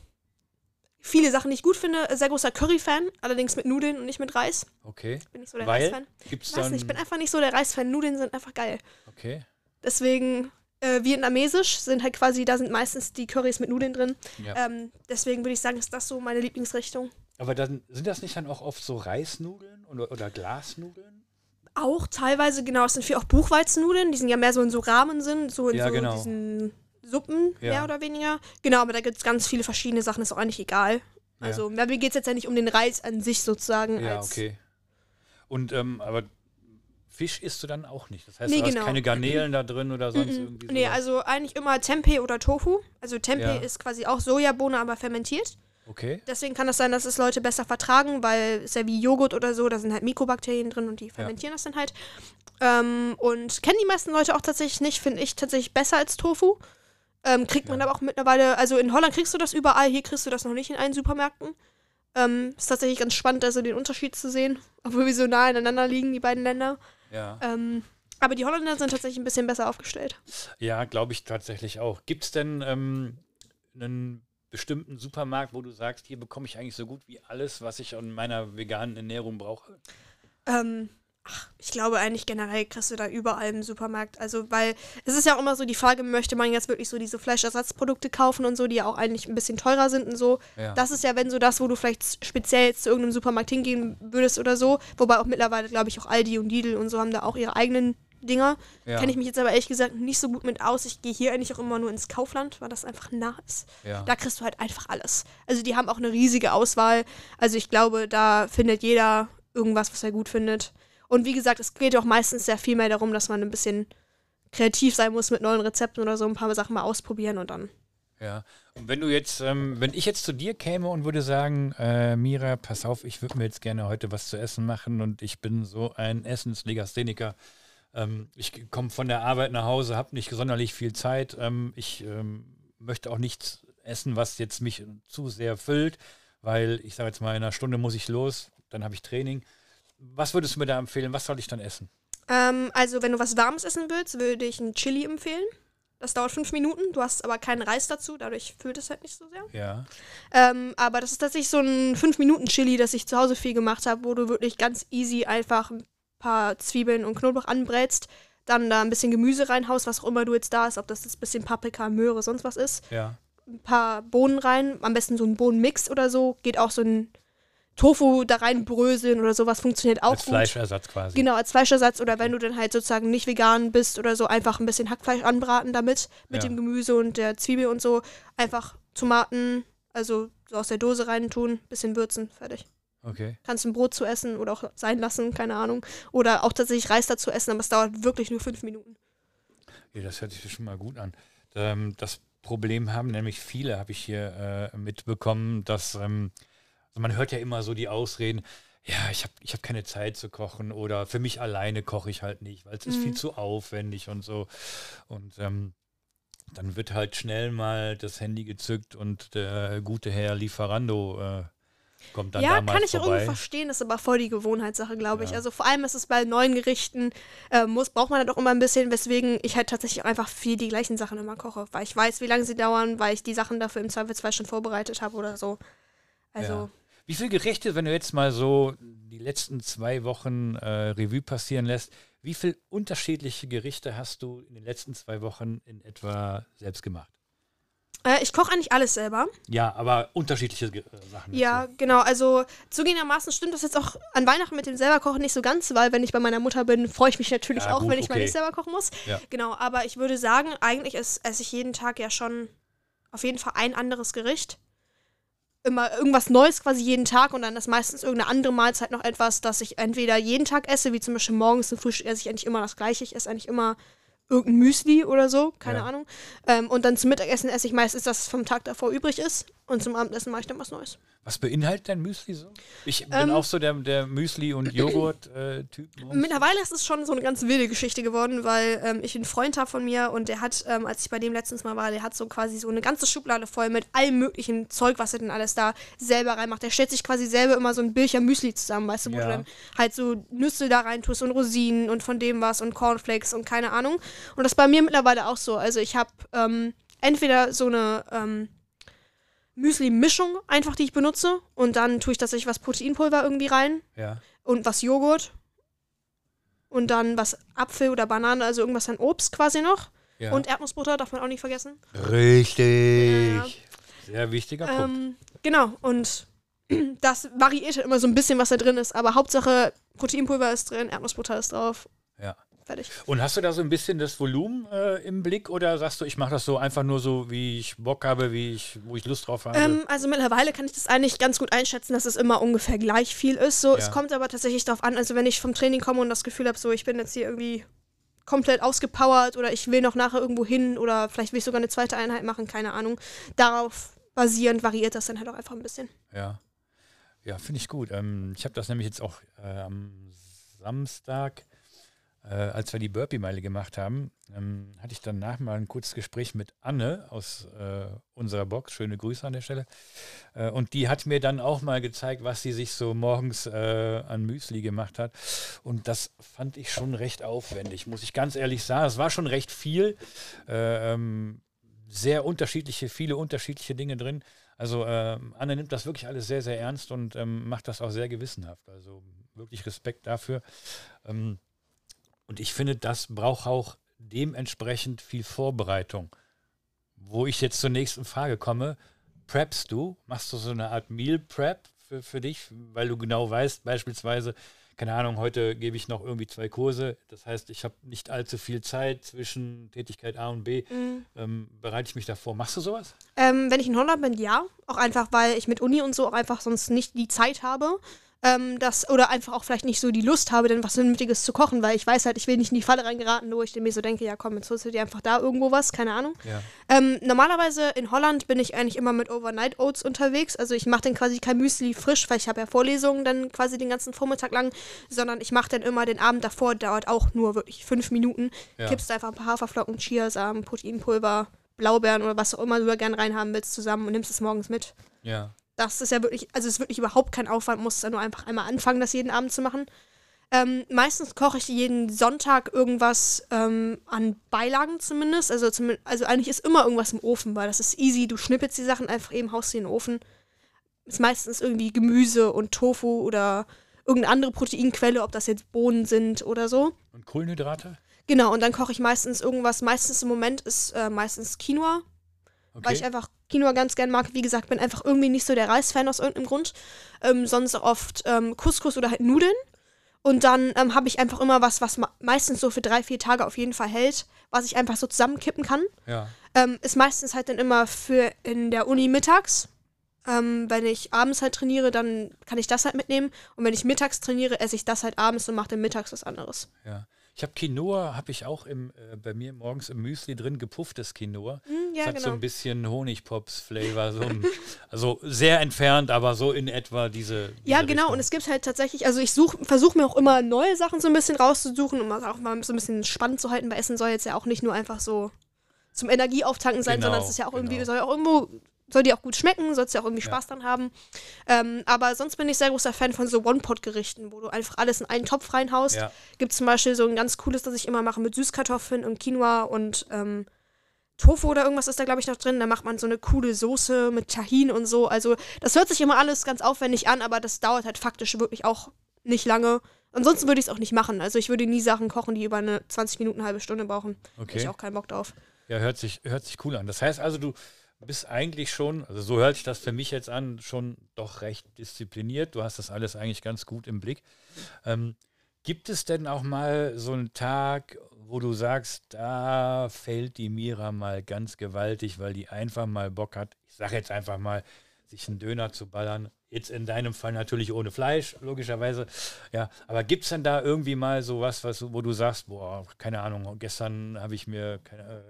S2: viele Sachen, die ich gut finde. Sehr großer Curry-Fan, allerdings mit Nudeln und nicht mit Reis.
S1: okay.
S2: Bin ich so der
S1: Weil?
S2: Reis-Fan.
S1: Gibt es
S2: Ich weiß nicht, ich bin einfach nicht so der Reis-Fan. Nudeln sind einfach geil.
S1: okay.
S2: Deswegen äh, vietnamesisch sind halt quasi, da sind meistens die Currys mit Nudeln drin.
S1: Ja.
S2: Ähm, deswegen würde ich sagen, ist das so meine Lieblingsrichtung.
S1: Aber dann sind das nicht dann auch oft so Reisnudeln oder, oder Glasnudeln?
S2: Auch teilweise, genau, es sind viel auch Buchweizennudeln, die sind ja mehr so in so Rahmen sind, so in
S1: Ja,
S2: so
S1: genau.
S2: diesen Suppen,
S1: Ja.
S2: mehr oder weniger. Genau, aber da gibt es ganz viele verschiedene Sachen, ist auch eigentlich egal.
S1: Ja.
S2: Also, mir geht es jetzt ja nicht um den Reis an sich sozusagen.
S1: Ja,
S2: als,
S1: okay. Und ähm, aber Fisch isst du dann auch nicht. Das heißt,
S2: Nee,
S1: du hast
S2: genau.
S1: keine Garnelen da drin oder sonst
S2: Mhm.
S1: irgendwie
S2: Nee,
S1: sowas?
S2: also eigentlich immer Tempeh oder Tofu. Also Tempeh
S1: Ja.
S2: ist quasi auch Sojabohne, aber fermentiert.
S1: Okay.
S2: Deswegen kann das sein, dass es Leute besser vertragen, weil es ja wie Joghurt oder so, da sind halt Mikrobakterien drin und die fermentieren das dann halt. Ähm, und kennen die meisten Leute auch tatsächlich nicht, finde ich tatsächlich besser als Tofu. Ähm, kriegt man
S1: Ja.
S2: aber auch mittlerweile, also in Holland kriegst du das überall, hier kriegst du das noch nicht in allen Supermärkten. Ähm, ist tatsächlich ganz spannend, also den Unterschied zu sehen, <laughs> obwohl wir so nah ineinander liegen, die beiden Länder.
S1: Ja,
S2: Ähm, aber die Holländer sind tatsächlich ein bisschen besser aufgestellt.
S1: ja glaube ich tatsächlich auch. Gibt es denn ähm, einen bestimmten Supermarkt, wo du sagst, hier bekomme ich eigentlich so gut wie alles, was ich an meiner veganen Ernährung brauche?
S2: Ähm, ach, ich glaube eigentlich generell kriegst du da überall im Supermarkt. Also, weil es ist ja auch immer so die Frage, möchte man jetzt wirklich so diese Fleischersatzprodukte kaufen und so, die ja auch eigentlich ein bisschen teurer sind und so.
S1: Ja.
S2: Das ist ja, wenn so das, wo du vielleicht speziell jetzt zu irgendeinem Supermarkt hingehen würdest oder so. Wobei auch mittlerweile, glaube ich, auch Aldi und Lidl und so haben da auch ihre eigenen Dinger.
S1: ja.
S2: Kenne ich mich jetzt aber ehrlich gesagt nicht so gut mit aus. Ich gehe hier eigentlich auch immer nur ins Kaufland, weil das einfach nah ist.
S1: ja.
S2: Da kriegst du halt einfach alles. Also die haben auch eine riesige Auswahl. Also ich glaube, da findet jeder irgendwas, was er gut findet. Und wie gesagt, es geht auch meistens sehr viel mehr darum, dass man ein bisschen kreativ sein muss mit neuen Rezepten oder so, ein paar Sachen mal ausprobieren und dann.
S1: Ja. Und wenn du jetzt, ähm, wenn ich jetzt zu dir käme und würde sagen, äh, Mira, pass auf, ich würde mir jetzt gerne heute was zu essen machen und ich bin so ein Essenslegastheniker. Ähm, ich komme von der Arbeit nach Hause, habe nicht sonderlich viel Zeit. Ähm, ich ähm, möchte auch nichts essen, was jetzt mich zu sehr füllt, weil ich sage jetzt mal, in einer Stunde muss ich los, dann habe ich Training. Was würdest du mir da empfehlen? Was soll ich dann essen?
S2: Ähm, also wenn du was Warmes essen willst, würde ich ein Chili empfehlen. Das dauert fünf Minuten, du hast aber keinen Reis dazu, dadurch füllt es halt nicht so sehr.
S1: Ja.
S2: Ähm, aber das ist tatsächlich so ein 5-Minuten-Chili, das ich zu Hause viel gemacht habe, wo du wirklich ganz easy einfach ein paar Zwiebeln und Knoblauch anbrätst, dann da ein bisschen Gemüse reinhaust, was auch immer du jetzt da ist, ob das jetzt ein bisschen Paprika, Möhre, sonst was ist.
S1: Ja.
S2: Ein paar Bohnen rein, am besten so ein Bohnenmix oder so. Geht auch so ein Tofu da rein bröseln oder sowas, funktioniert auch
S1: Als
S2: gut.
S1: Fleischersatz quasi.
S2: Genau, als Fleischersatz oder wenn du dann halt sozusagen nicht vegan bist oder so, einfach ein bisschen Hackfleisch anbraten damit, mit
S1: Ja.
S2: dem Gemüse und der Zwiebel und so. Einfach Tomaten, also so aus der Dose rein tun, bisschen würzen, fertig.
S1: Okay.
S2: Kannst ein Brot zu essen oder auch sein lassen, keine Ahnung. Oder auch tatsächlich Reis dazu essen, aber es dauert wirklich nur fünf Minuten.
S1: Ja, das hört sich schon mal gut an. Ähm, das Problem haben nämlich viele, habe ich hier äh, mitbekommen, dass ähm, also man hört ja immer so die Ausreden, ja, ich habe ich hab keine Zeit zu kochen oder für mich alleine koche ich halt nicht, weil es ist viel
S2: Mhm.
S1: zu aufwendig und so. Und ähm, dann wird halt schnell mal das Handy gezückt und der gute Herr Lieferando äh, kommt dann
S2: ja,
S1: da mal
S2: kann ich auch
S1: vorbei.
S2: irgendwie verstehen, ist aber voll die Gewohnheitssache, glaube ich.
S1: Ja.
S2: Also vor allem ist es bei neuen Gerichten, äh, muss, braucht man halt auch immer ein bisschen, weswegen ich halt tatsächlich auch einfach viel die gleichen Sachen immer koche, weil ich weiß, wie lange sie dauern, weil ich die Sachen dafür im Zweifelsfall schon vorbereitet habe oder so. Also,
S1: Ja. Wie viele Gerichte, wenn du jetzt mal so die letzten zwei Wochen äh, Revue passieren lässt, wie viele unterschiedliche Gerichte hast du in den letzten zwei Wochen in etwa selbst gemacht?
S2: äh, ich koche eigentlich alles selber.
S1: Ja, aber unterschiedliche äh, Sachen.
S2: Ja, genau. Also zugegebenermaßen stimmt das jetzt auch an Weihnachten mit dem selberkochen nicht so ganz, weil wenn ich bei meiner Mutter bin, freue ich mich natürlich
S1: Ja,
S2: auch,
S1: gut,
S2: wenn ich mal
S1: okay.
S2: nicht selber kochen muss.
S1: Ja.
S2: Genau, aber ich würde sagen, eigentlich ess- esse ich jeden Tag ja schon auf jeden Fall ein anderes Gericht. Immer irgendwas Neues quasi jeden Tag und dann ist meistens irgendeine andere Mahlzeit noch etwas, das ich entweder jeden Tag esse, wie zum Beispiel morgens zum Frühstück esse ich eigentlich immer das gleiche. Ich esse eigentlich immer irgendein Müsli oder so, keine
S1: Ja.
S2: Ahnung. Ähm, und dann zum Mittagessen esse ich meistens das, was vom Tag davor übrig ist. Und zum Abendessen mache ich dann was Neues.
S1: Was beinhaltet dein Müsli so? Ich bin
S2: Ähm,
S1: auch so der, der Müsli- und Joghurt-Typ. <clears throat>
S2: Mittlerweile ist es schon so eine ganz wilde Geschichte geworden, weil ähm, ich einen Freund habe von mir und der hat, ähm, als ich bei dem letztens mal war, der hat so quasi so eine ganze Schublade voll mit allem möglichen Zeug, was er denn alles da selber reinmacht. Der stellt sich quasi selber immer so ein Bilcher Müsli zusammen, weißt du, wo
S1: Ja.
S2: du dann halt so Nüsse da rein tust und Rosinen und von dem was und Cornflakes und keine Ahnung. Und das ist bei mir mittlerweile auch so. Also ich habe ähm, entweder so eine ähm, Müsli-Mischung einfach, die ich benutze und dann tue ich tatsächlich was Proteinpulver irgendwie rein
S1: Ja.
S2: und was Joghurt und dann was Apfel oder Banane, also irgendwas an Obst quasi noch.
S1: ja.
S2: Und Erdnussbutter darf man auch nicht vergessen.
S1: Richtig.
S2: Ja.
S1: Sehr wichtiger Punkt.
S2: Ähm, genau, und <clears throat> das variiert halt immer so ein bisschen, was da drin ist, aber Hauptsache Proteinpulver ist drin, Erdnussbutter ist drauf.
S1: Ja.
S2: Fertig.
S1: Und hast du da so ein bisschen das Volumen äh, im Blick oder sagst du, ich mache das so einfach nur so, wie ich Bock habe, wie ich, wo ich Lust drauf habe?
S2: Ähm, also mittlerweile kann ich das eigentlich ganz gut einschätzen, dass es immer ungefähr gleich viel ist. So,
S1: Ja.
S2: es kommt aber tatsächlich darauf an, also wenn ich vom Training komme und das Gefühl habe, so ich bin jetzt hier irgendwie komplett ausgepowert oder ich will noch nachher irgendwo hin oder vielleicht will ich sogar eine zweite Einheit machen, keine Ahnung. Darauf basierend variiert das dann halt auch einfach ein bisschen.
S1: Ja, ja finde ich gut. Ähm, ich habe das nämlich jetzt auch äh, am Samstag, äh, als wir die Burpee-Meile gemacht haben, ähm, hatte ich danach mal ein kurzes Gespräch mit Anne aus äh, unserer Box. Schöne Grüße an der Stelle. Äh, und die hat mir dann auch mal gezeigt, was sie sich so morgens äh, an Müsli gemacht hat. Und das fand ich schon recht aufwendig, muss ich ganz ehrlich sagen. Es war schon recht viel. Äh, ähm, sehr unterschiedliche, viele unterschiedliche Dinge drin. Also ähm, Anne nimmt das wirklich alles sehr, sehr ernst und ähm, macht das auch sehr gewissenhaft. Also wirklich Respekt dafür. Ähm, und ich finde, das braucht auch dementsprechend viel Vorbereitung. Wo ich jetzt zur nächsten Frage komme, preppst du? Machst du so eine Art Meal Prep für, für dich, weil du genau weißt, beispielsweise, keine Ahnung, heute gebe ich noch irgendwie zwei Kurse. Das heißt, ich habe nicht allzu viel Zeit zwischen Tätigkeit A und B. Ähm, bereite ich mich davor? Machst du sowas?
S2: Ähm, wenn ich in Holland bin, ja. Auch einfach, weil ich mit Uni und so auch einfach sonst nicht die Zeit habe. Ähm, das, oder einfach auch vielleicht nicht so die Lust habe, denn was Vernünftiges zu kochen, weil ich weiß halt, ich will nicht in die Falle reingeraten, wo ich mir so denke, ja komm, jetzt holst du dir einfach da irgendwo was, keine Ahnung.
S1: Ja.
S2: Ähm, normalerweise in Holland bin ich eigentlich immer mit Overnight Oats unterwegs. Also ich mache dann quasi kein Müsli frisch, weil ich habe ja Vorlesungen dann quasi den ganzen Vormittag lang, sondern ich mache dann immer den Abend davor, dauert auch nur wirklich fünf Minuten.
S1: Ja.
S2: Kippst einfach ein paar Haferflocken, Chiasamen, Proteinpulver, Blaubeeren oder was auch immer du da gern reinhaben willst zusammen und nimmst es morgens mit.
S1: Ja.
S2: Das ist ja wirklich, also es ist wirklich überhaupt kein Aufwand, musst dann nur einfach einmal anfangen, das jeden Abend zu machen. Ähm, meistens koche ich jeden Sonntag irgendwas ähm, an Beilagen zumindest. Also, zum, also eigentlich ist immer irgendwas im Ofen, weil das ist easy. Du schnippelst die Sachen einfach eben, haust sie in den Ofen. Ist meistens irgendwie Gemüse und Tofu oder irgendeine andere Proteinquelle, ob das jetzt Bohnen sind oder so.
S1: Und Kohlenhydrate?
S2: Genau, und dann koche ich meistens irgendwas. Meistens im Moment ist äh, meistens Quinoa, weil ich
S1: Okay.
S2: einfach Quinoa ganz gern mag. Wie gesagt, bin einfach irgendwie nicht so der Reisfan aus irgendeinem Grund. Ähm, sonst oft ähm, Couscous oder halt Nudeln. Und dann ähm, habe ich einfach immer was, was meistens so für drei, vier Tage auf jeden Fall hält, was ich einfach so zusammenkippen kann.
S1: Ja.
S2: Ähm, ist meistens halt dann immer für in der Uni mittags. Ähm, wenn ich abends halt trainiere, dann kann ich das halt mitnehmen. Und wenn ich mittags trainiere, esse ich das halt abends und mache dann mittags was anderes.
S1: Ja. Ich habe Quinoa, habe ich auch im, äh, bei mir morgens im Müsli drin, gepufftes Quinoa.
S2: Mm, ja,
S1: das hat
S2: genau.
S1: so ein bisschen Honigpops-Flavor. So ein- <laughs> also sehr entfernt, aber so in etwa diese. diese
S2: Ja, genau.
S1: Richtung.
S2: Und es gibt halt tatsächlich, also ich versuche mir auch immer neue Sachen so ein bisschen rauszusuchen, um das auch mal so ein bisschen spannend zu halten, weil Essen soll jetzt ja auch nicht nur einfach so zum Energieauftanken sein,
S1: Genau,
S2: sondern es ist ja auch irgendwie,
S1: genau.
S2: soll ja auch irgendwo, soll dir auch gut schmecken, sollst ja auch irgendwie
S1: Ja.
S2: Spaß dran haben. Ähm, aber sonst bin ich sehr großer Fan von so One-Pot-Gerichten, wo du einfach alles in einen Topf reinhaust.
S1: Ja.
S2: Gibt zum Beispiel so ein ganz cooles, das ich immer mache mit Süßkartoffeln und Quinoa und ähm, Tofu oder irgendwas ist da, glaube ich, noch drin. Da macht man so eine coole Soße mit Tahin und so. Also, das hört sich immer alles ganz aufwendig an, aber das dauert halt faktisch wirklich auch nicht lange. Ansonsten würde ich es auch nicht machen. Also, ich würde nie Sachen kochen, die über eine 20 Minuten, eine halbe Stunde brauchen. Hätte
S1: Okay.
S2: ich auch keinen Bock drauf.
S1: Ja, hört sich, hört sich cool an. Das heißt also, du bist eigentlich schon, also so hört sich das für mich jetzt an, schon doch recht diszipliniert. Du hast das alles eigentlich ganz gut im Blick. Ähm, gibt es denn auch mal so einen Tag, wo du sagst, da fällt die Mira mal ganz gewaltig, weil die einfach mal Bock hat, ich sage jetzt einfach mal, sich einen Döner zu ballern. Jetzt in deinem Fall natürlich ohne Fleisch, logischerweise. Ja, aber gibt es denn da irgendwie mal sowas, was, wo du sagst, boah, keine Ahnung, gestern habe ich mir keine,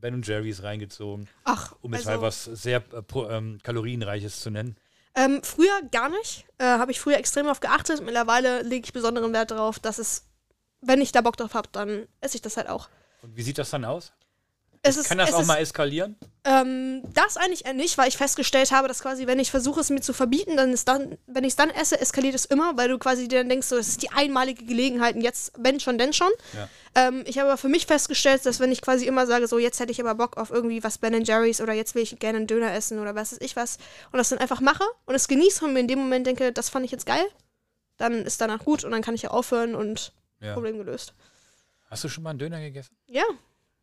S1: Ben Jerry's reingezogen,
S2: Ach,
S1: um jetzt
S2: also,
S1: mal was sehr äh, pro- ähm, kalorienreiches zu nennen.
S2: ähm, früher gar nicht. Äh, Habe ich früher extrem auf geachtet. Mittlerweile lege ich besonderen Wert darauf, dass es, wenn ich da Bock drauf habe, dann esse ich das halt auch.
S1: Und wie sieht das dann aus?
S2: Es ist,
S1: Kann das
S2: es
S1: auch
S2: ist,
S1: mal eskalieren?
S2: Ähm, das eigentlich eher nicht, weil ich festgestellt habe, dass quasi, wenn ich versuche, es mir zu verbieten, dann ist dann, wenn ich es dann esse, eskaliert es immer, weil du quasi dir dann denkst, so, das ist die einmalige Gelegenheit und jetzt, wenn schon, denn schon.
S1: Ja.
S2: Ähm, ich habe aber für mich festgestellt, dass wenn ich quasi immer sage, so, jetzt hätte ich aber Bock auf irgendwie was Ben Jerry's oder jetzt will ich gerne einen Döner essen oder was weiß ich was und das dann einfach mache und es genieße und mir in dem Moment denke, das fand ich jetzt geil, dann ist danach gut und dann kann ich ja aufhören und
S1: Ja.
S2: Problem gelöst.
S1: Hast du schon mal einen Döner gegessen?
S2: Ja,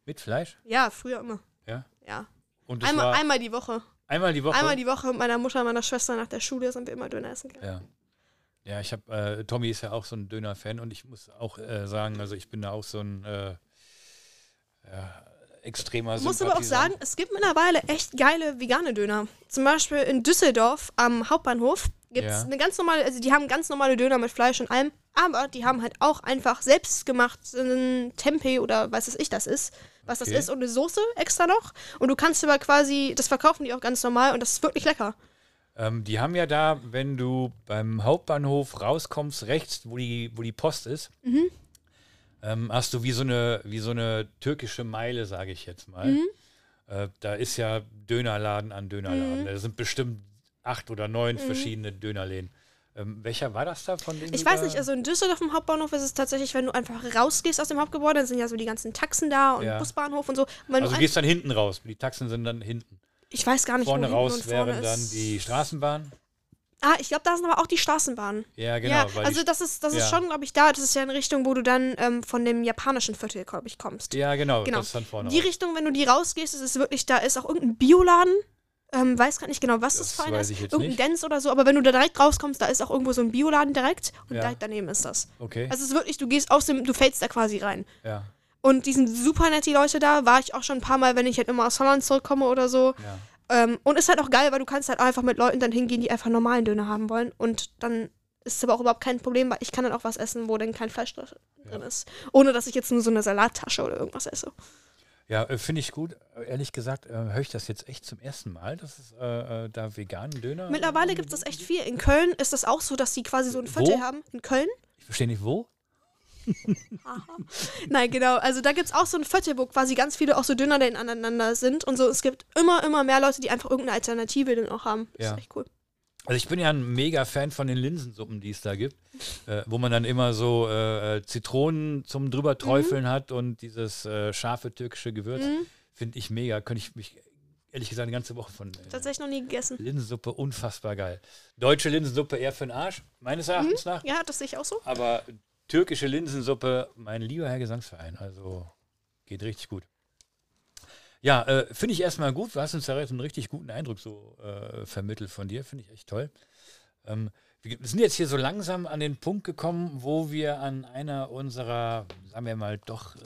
S1: Mit Fleisch?
S2: ja, früher immer.
S1: Ja.
S2: Ja.
S1: Und
S2: Einmal,
S1: war
S2: einmal die Woche.
S1: einmal die Woche?
S2: Einmal die Woche mit meiner Mutter und meiner Schwester nach der Schule sind wir immer Döner essen gegangen.
S1: Ja. Ja, ich habe, äh, Tommy ist ja auch so ein Döner-Fan und ich muss auch äh, sagen, also ich bin da auch so ein äh, ja, extremer
S2: Ich muss aber auch sagen, es gibt mittlerweile echt geile vegane Döner. Zum Beispiel in Düsseldorf am Hauptbahnhof gibt es
S1: Ja.
S2: eine ganz normale, also die haben ganz normale Döner mit Fleisch und allem, aber die haben halt auch einfach selbstgemachten Tempeh oder was weiß ich das ist, was
S1: Okay.
S2: das ist und eine Soße extra noch. Und du kannst aber quasi, das verkaufen die auch ganz normal und das ist wirklich lecker.
S1: Ähm, die haben ja da, wenn du beim Hauptbahnhof rauskommst, rechts, wo die, wo die Post ist,
S2: Mhm.
S1: ähm, hast du wie so eine, wie so eine türkische Meile, sage ich jetzt mal.
S2: Mhm.
S1: Äh, da ist ja Dönerladen an Dönerladen. Da sind bestimmt acht oder neun verschiedene Dönerläden. Ähm, welcher war das da von denen?
S2: Ich weiß nicht, also in Düsseldorf im Hauptbahnhof ist es tatsächlich, wenn du einfach rausgehst aus dem Hauptgebäude, dann sind ja so die ganzen Taxen da und
S1: Ja.
S2: Busbahnhof und so. Und
S1: Also
S2: du
S1: gehst dann hinten raus. Die Taxen sind dann hinten.
S2: ich weiß gar nicht,
S1: Vorne
S2: wo
S1: raus
S2: vorne
S1: wären dann
S2: ist.
S1: die Straßenbahnen.
S2: Ah, ich glaube, da sind aber auch die Straßenbahnen.
S1: Ja, genau.
S2: ja, also das ist, das ist
S1: ja.
S2: schon, glaube ich, da. Das ist ja in Richtung, wo du dann ähm, von dem japanischen Viertel, glaube ich, kommst.
S1: ja, genau,
S2: genau.
S1: Das ist dann vorne
S2: Die
S1: raus.
S2: Richtung, wenn du die rausgehst, ist es wirklich, da ist auch irgendein Bioladen. Ähm, weiß gar nicht genau, was das,
S1: Das
S2: für einer ist. Irgendein
S1: nicht.
S2: Dance oder so, aber wenn du da direkt rauskommst, da ist auch irgendwo so ein Bioladen direkt und
S1: Ja.
S2: direkt daneben ist das.
S1: Okay,
S2: Also es ist wirklich, du gehst aus dem, du fällst da quasi rein.
S1: ja,
S2: Und die sind super nett, die Leute da. War ich auch schon ein paar Mal, wenn ich halt immer aus Holland zurückkomme oder so.
S1: ja.
S2: Ähm, und ist halt auch geil, weil du kannst halt einfach mit Leuten dann hingehen, die einfach normalen Döner haben wollen. Und dann ist es aber auch überhaupt kein Problem, weil ich kann dann auch was essen, wo dann kein Fleisch drin
S1: Ja.
S2: ist. Ohne, dass ich jetzt nur so eine Salattasche oder irgendwas esse.
S1: Ja, äh, finde ich gut. Äh, Ehrlich gesagt, äh, höre ich das jetzt echt zum ersten Mal, dass es äh, da veganen Döner
S2: Mittlerweile gibt es das echt viel. In Köln ist das auch so, dass die quasi so ein Viertel
S1: Wo?
S2: haben. In Köln?
S1: Ich verstehe nicht, wo? <laughs>
S2: Nein, genau. Also da gibt es auch so ein Viertel, wo quasi ganz viele auch so Dönerläden aneinander sind. Und so, es gibt immer, immer mehr Leute, die einfach irgendeine Alternative dann auch haben. Das
S1: Ja.
S2: ist echt cool.
S1: Also ich bin ja ein mega Fan von den Linsensuppen, die es da gibt, äh, wo man dann immer so äh, äh, Zitronen zum drüber träufeln hat und dieses äh, scharfe türkische Gewürz.
S2: Mhm.
S1: Finde ich mega. Könnte ich mich ehrlich gesagt eine ganze Woche von äh,
S2: Tatsächlich noch nie gegessen.
S1: Linsensuppe unfassbar geil. Deutsche Linsensuppe eher für den Arsch, meines Erachtens nach.
S2: Ja, das sehe ich auch so.
S1: Aber türkische Linsensuppe, mein lieber Herr Gesangsverein, also geht richtig gut. Ja, äh, finde ich erstmal gut. Du hast uns da einen richtig guten Eindruck so äh, vermittelt von dir. Finde ich echt toll. Ähm, wir sind jetzt hier so langsam an den Punkt gekommen, wo wir an einer unserer, sagen wir mal, doch äh,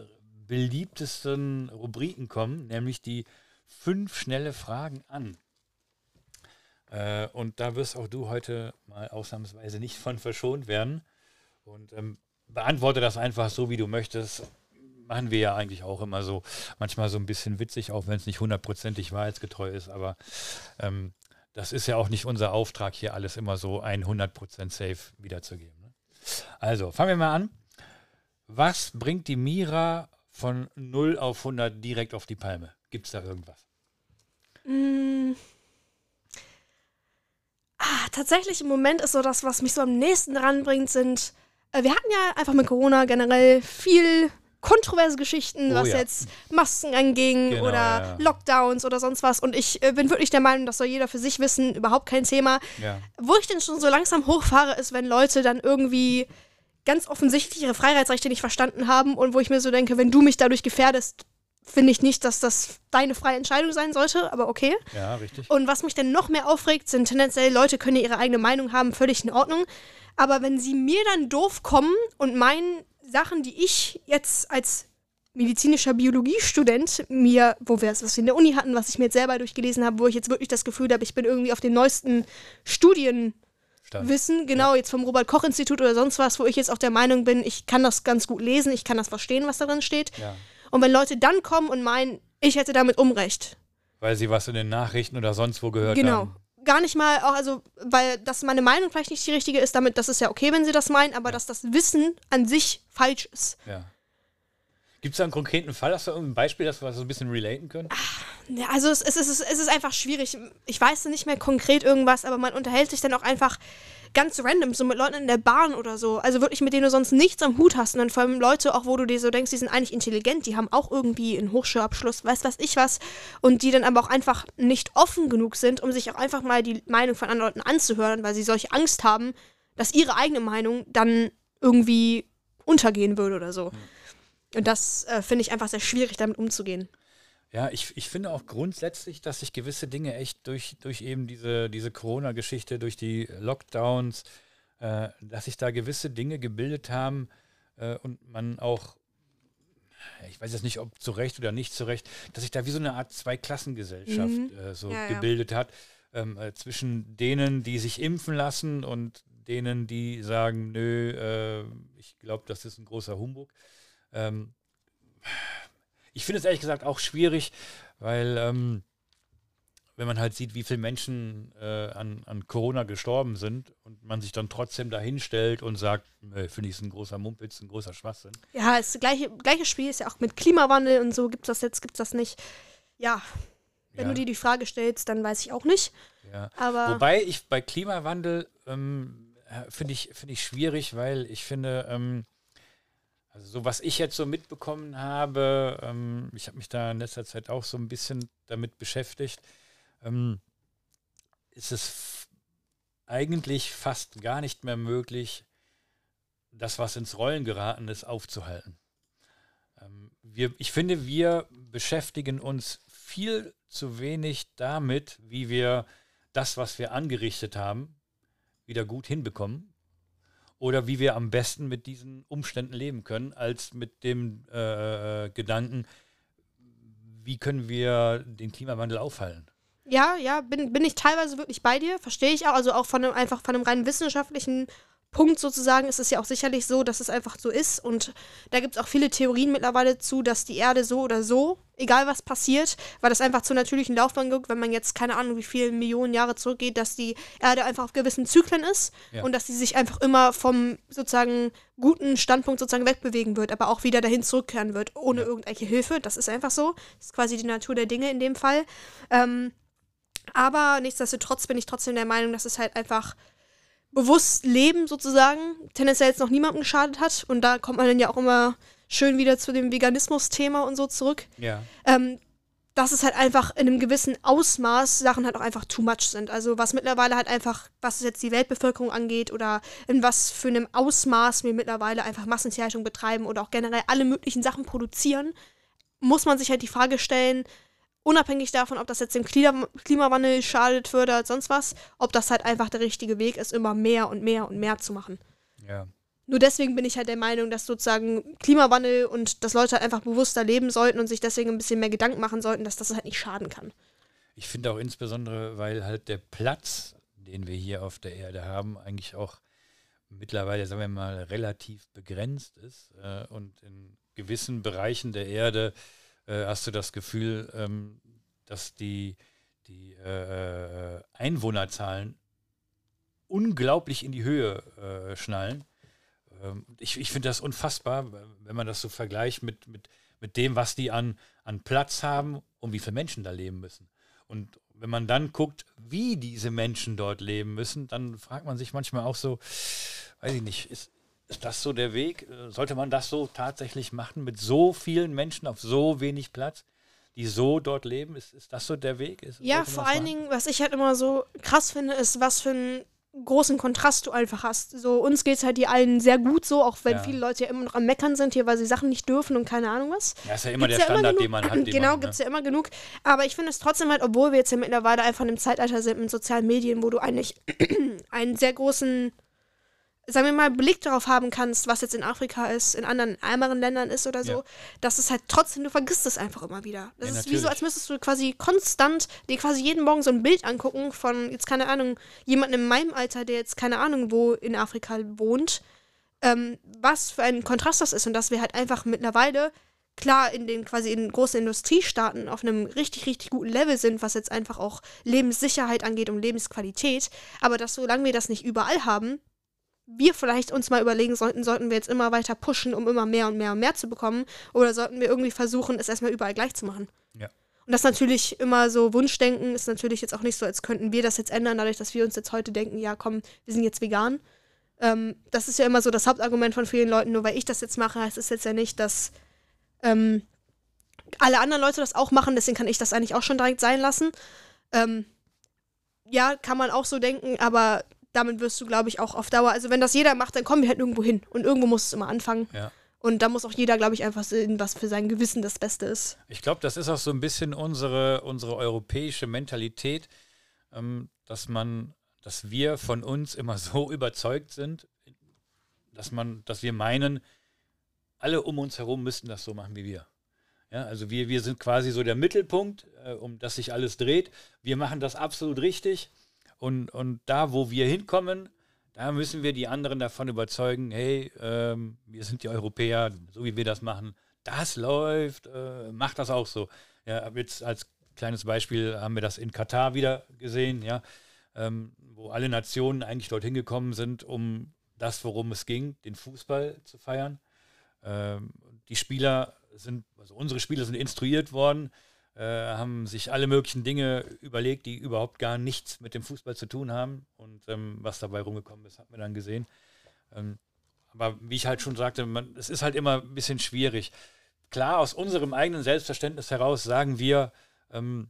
S1: beliebtesten Rubriken kommen, nämlich die fünf schnelle Fragen an. Äh, und da wirst auch du heute mal ausnahmsweise nicht von verschont werden. Und ähm, beantworte das einfach so, wie du möchtest. Machen wir ja eigentlich auch immer so. Manchmal so ein bisschen witzig, auch wenn es nicht hundertprozentig wahrheitsgetreu ist. Aber ähm, das ist ja auch nicht unser Auftrag, hier alles immer so 100% safe wiederzugeben. Ne? Also, fangen wir mal an. Was bringt die Mira von 0 auf 100 direkt auf die Palme? Gibt es da irgendwas?
S2: Mm. Ah, tatsächlich im Moment ist so das, was mich so am nächsten dran bringt, sind. Äh, wir hatten ja einfach mit Corona generell viel kontroverse Geschichten, oh, was ja. jetzt Masken anging genau, oder ja. Lockdowns oder sonst was. Und ich äh, bin wirklich der Meinung, das soll jeder für sich wissen, überhaupt kein Thema. Ja. Wo ich denn schon so langsam hochfahre, ist, wenn Leute dann irgendwie ganz offensichtlich ihre Freiheitsrechte nicht verstanden haben und wo ich mir so denke, wenn du mich dadurch gefährdest, finde ich nicht, dass das deine freie Entscheidung sein sollte, aber okay.
S1: Ja, richtig.
S2: Und was mich denn noch mehr aufregt, sind tendenziell Leute können ihre eigene Meinung haben, völlig in Ordnung. Aber wenn sie mir dann doof kommen und meinen Sachen, die ich jetzt als medizinischer Biologiestudent mir, wo wir es, was wir in der Uni hatten, was ich mir jetzt selber durchgelesen habe, wo ich jetzt wirklich das Gefühl habe, ich bin irgendwie auf den neuesten Studien Stand. Wissen, genau, ja. jetzt vom Robert-Koch-Institut oder sonst was, wo ich jetzt auch der Meinung bin, ich kann das ganz gut lesen, ich kann das verstehen, was darin steht. Ja. Und wenn Leute dann kommen und meinen, ich hätte damit Unrecht.
S1: Weil sie was in den Nachrichten oder sonst wo gehört genau. haben.
S2: Genau. Gar nicht mal, auch, also, weil das meine Meinung vielleicht nicht die richtige ist, damit, das ist ja okay, wenn sie das meinen, aber dass das Wissen an sich falsch ist.
S1: Ja. Gibt es da einen konkreten Fall? Hast du ein Beispiel, dass wir so ein bisschen relaten können?
S2: Ja, also es, es, ist, es ist einfach schwierig. Ich weiß nicht mehr konkret irgendwas, aber man unterhält sich dann auch einfach ganz random, so mit Leuten in der Bahn oder so. Also wirklich, mit denen du sonst nichts am Hut hast. Und dann vor allem Leute, auch wo du dir so denkst, die sind eigentlich intelligent, die haben auch irgendwie einen Hochschulabschluss, weiß was ich was. Und die dann aber auch einfach nicht offen genug sind, um sich auch einfach mal die Meinung von anderen Leuten anzuhören, weil sie solche Angst haben, dass ihre eigene Meinung dann irgendwie untergehen würde oder so. Mhm. Und das äh, finde ich einfach sehr schwierig, damit umzugehen.
S1: Ja, ich, ich finde auch grundsätzlich, dass sich gewisse Dinge echt durch, durch eben diese, diese Corona-Geschichte, durch die Lockdowns, äh, dass sich da gewisse Dinge gebildet haben äh, und man auch, ich weiß jetzt nicht, ob zu Recht oder nicht zu Recht, dass sich da wie so eine Art Zweiklassengesellschaft mhm. äh, so ja, gebildet ja. hat, ähm, äh, zwischen denen, die sich impfen lassen und denen, die sagen, nö, äh, ich glaube, das ist ein großer Humbug. Ähm, ich finde es ehrlich gesagt auch schwierig, weil ähm, wenn man halt sieht, wie viele Menschen äh, an, an Corona gestorben sind und man sich dann trotzdem dahinstellt und sagt, äh, finde ich es ein großer Mumpitz, ein großer Schwachsinn.
S2: Ja, das gleiche, gleiche Spiel ist ja auch mit Klimawandel und so, gibt es das jetzt, gibt es das nicht. Ja, wenn ja. du dir die Frage stellst, dann weiß ich auch nicht.
S1: Ja. Aber Wobei ich bei Klimawandel ähm, äh, finde ich, find ich schwierig, weil ich finde, ähm, also so was ich jetzt so mitbekommen habe, ähm, ich habe mich da in letzter Zeit auch so ein bisschen damit beschäftigt, ähm, ist es eigentlich fast gar nicht mehr möglich, das, was ins Rollen geraten ist, aufzuhalten. Ähm, wir, ich finde, wir beschäftigen uns viel zu wenig damit, wie wir das, was wir angerichtet haben, wieder gut hinbekommen oder wie wir am besten mit diesen Umständen leben können, als mit dem äh, Gedanken, wie können wir den Klimawandel aufhalten.
S2: Ja, ja, bin, bin ich teilweise wirklich bei dir, verstehe ich auch. Also auch von einem, einfach von einem rein wissenschaftlichen Punkt sozusagen ist es ja auch sicherlich so, dass es einfach so ist. Und da gibt es auch viele Theorien mittlerweile zu, dass die Erde so oder so, egal was passiert, weil das einfach zur natürlichen Laufbahn guckt, wenn man jetzt keine Ahnung, wie viele Millionen Jahre zurückgeht, dass die Erde einfach auf gewissen Zyklen ist ja. und dass sie sich einfach immer vom sozusagen guten Standpunkt sozusagen wegbewegen wird, aber auch wieder dahin zurückkehren wird, ohne ja. irgendwelche Hilfe. Das ist einfach so. Das ist quasi die Natur der Dinge in dem Fall. Ähm, aber nichtsdestotrotz bin ich trotzdem der Meinung, dass es halt einfach bewusst leben sozusagen tendenziell jetzt noch niemandem geschadet hat. Und da kommt man dann ja auch immer schön wieder zu dem Veganismus-Thema und so zurück.
S1: Ja.
S2: Ähm, dass es halt einfach in einem gewissen Ausmaß Sachen halt auch einfach too much sind. Also was mittlerweile halt einfach, was jetzt die Weltbevölkerung angeht oder in was für einem Ausmaß wir mittlerweile einfach Massentierhaltung betreiben oder auch generell alle möglichen Sachen produzieren, muss man sich halt die Frage stellen, unabhängig davon, ob das jetzt dem Klimawandel schadet, fördert, sonst was, ob das halt einfach der richtige Weg ist, immer mehr und mehr und mehr zu machen.
S1: Ja.
S2: Nur deswegen bin ich halt der Meinung, dass sozusagen Klimawandel und dass Leute halt einfach bewusster leben sollten und sich deswegen ein bisschen mehr Gedanken machen sollten, dass das halt nicht schaden kann.
S1: Ich finde auch insbesondere, weil halt der Platz, den wir hier auf der Erde haben, eigentlich auch mittlerweile, sagen wir mal, relativ begrenzt ist äh, und in gewissen Bereichen der Erde äh, hast du das Gefühl, ähm, dass die, die äh, Einwohnerzahlen unglaublich in die Höhe äh, schnallen. Ähm, ich ich finde das unfassbar, wenn man das so vergleicht mit, mit, mit dem, was die an, an Platz haben und wie viele Menschen da leben müssen. Und wenn man dann guckt, wie diese Menschen dort leben müssen, dann fragt man sich manchmal auch so, weiß ich nicht, ist, ist das so der Weg? Sollte man das so tatsächlich machen mit so vielen Menschen auf so wenig Platz? die so dort leben? Ist, ist das so der Weg? Ist,
S2: ja, vor allen Dingen, was ich halt immer so krass finde, ist, was für ein großen Kontrast du einfach hast. So, uns geht es halt die allen sehr gut so, auch wenn ja. viele Leute ja immer noch am Meckern sind hier, weil sie Sachen nicht dürfen und keine Ahnung was.
S1: Ja, ist ja immer gibt's der ja Standard, immer den man hat. <clears throat>
S2: genau,
S1: gibt
S2: es ne? ja immer genug. Aber ich finde es trotzdem halt, obwohl wir jetzt ja mittlerweile einfach in einem Zeitalter sind mit sozialen Medien, wo du eigentlich <clears throat> einen sehr großen sagen wir mal, Blick darauf haben kannst, was jetzt in Afrika ist, in anderen ärmeren Ländern ist oder so, ja. dass es halt trotzdem, du vergisst es einfach immer wieder. Das ja, ist wie so, als müsstest du quasi konstant dir quasi jeden Morgen so ein Bild angucken von, jetzt keine Ahnung, jemandem in meinem Alter, der jetzt keine Ahnung wo in Afrika wohnt, ähm, was für ein Kontrast das ist und dass wir halt einfach mittlerweile klar in den quasi in großen Industriestaaten auf einem richtig, richtig guten Level sind, was jetzt einfach auch Lebenssicherheit angeht und Lebensqualität, aber dass solange wir das nicht überall haben, wir vielleicht uns mal überlegen sollten, sollten wir jetzt immer weiter pushen, um immer mehr und mehr und mehr zu bekommen, oder sollten wir irgendwie versuchen, es erstmal überall gleich zu machen?
S1: Ja.
S2: Und das natürlich immer so Wunschdenken ist natürlich jetzt auch nicht so, als könnten wir das jetzt ändern, dadurch, dass wir uns jetzt heute denken, ja komm, wir sind jetzt vegan. Ähm, das ist ja immer so das Hauptargument von vielen Leuten, nur weil ich das jetzt mache, heißt es jetzt ja nicht, dass ähm, alle anderen Leute das auch machen, deswegen kann ich das eigentlich auch schon direkt sein lassen. Ähm, ja, kann man auch so denken, aber damit wirst du, glaube ich, auch auf Dauer, also wenn das jeder macht, dann kommen wir halt irgendwo hin. Und irgendwo muss es immer anfangen.
S1: Ja.
S2: Und da muss auch jeder, glaube ich, einfach sehen, was für sein Gewissen das Beste ist.
S1: Ich glaube, das ist auch so ein bisschen unsere, unsere europäische Mentalität, ähm, dass man, dass wir von uns immer <laughs> so überzeugt sind, dass man, dass wir meinen, alle um uns herum müssten das so machen wie wir. Ja, also wir, wir sind quasi so der Mittelpunkt, äh, um das sich alles dreht. Wir machen das absolut richtig und, und da, wo wir hinkommen, da müssen wir die anderen davon überzeugen, hey, ähm, wir sind die Europäer, so wie wir das machen, das läuft, äh, macht das auch so. Ja, jetzt als kleines Beispiel haben wir das in Katar wieder gesehen, ja, ähm, wo alle Nationen eigentlich dorthin gekommen sind, um das, worum es ging, den Fußball zu feiern. Ähm, die Spieler sind, also unsere Spieler sind instruiert worden, äh, haben sich alle möglichen Dinge überlegt, die überhaupt gar nichts mit dem Fußball zu tun haben. Und ähm, was dabei rumgekommen ist, hat man dann gesehen. Ähm, aber wie ich halt schon sagte, man, es ist halt immer ein bisschen schwierig. Klar, aus unserem eigenen Selbstverständnis heraus sagen wir, ähm,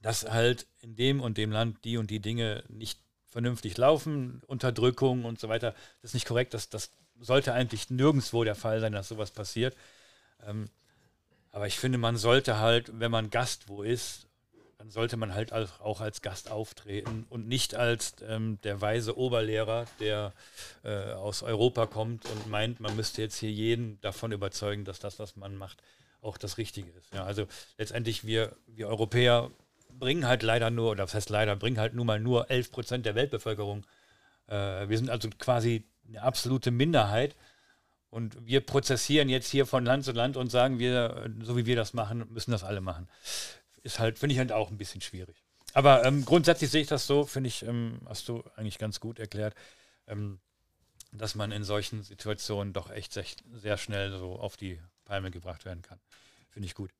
S1: dass halt in dem und dem Land die und die Dinge nicht vernünftig laufen, Unterdrückung und so weiter. Das ist nicht korrekt. Das, das sollte eigentlich nirgendwo der Fall sein, dass sowas passiert. Ähm, aber ich finde, man sollte halt, wenn man Gast wo ist, dann sollte man halt auch als Gast auftreten und nicht als ähm, der weise Oberlehrer, der äh, aus Europa kommt und meint, man müsste jetzt hier jeden davon überzeugen, dass das, was man macht, auch das Richtige ist. Ja, also letztendlich, wir, wir Europäer bringen halt leider nur, oder das heißt leider, bringen halt nun mal nur 11 Prozent der Weltbevölkerung. Äh, wir sind also quasi eine absolute Minderheit. Und wir prozessieren jetzt hier von Land zu Land und sagen, wir, so wie wir das machen, müssen das alle machen. Ist halt, finde ich halt auch ein bisschen schwierig. Aber ähm, grundsätzlich sehe ich das so, finde ich, ähm, hast du eigentlich ganz gut erklärt, ähm, dass man in solchen Situationen doch echt sehr, sehr, schnell so auf die Palme gebracht werden kann. Finde ich gut.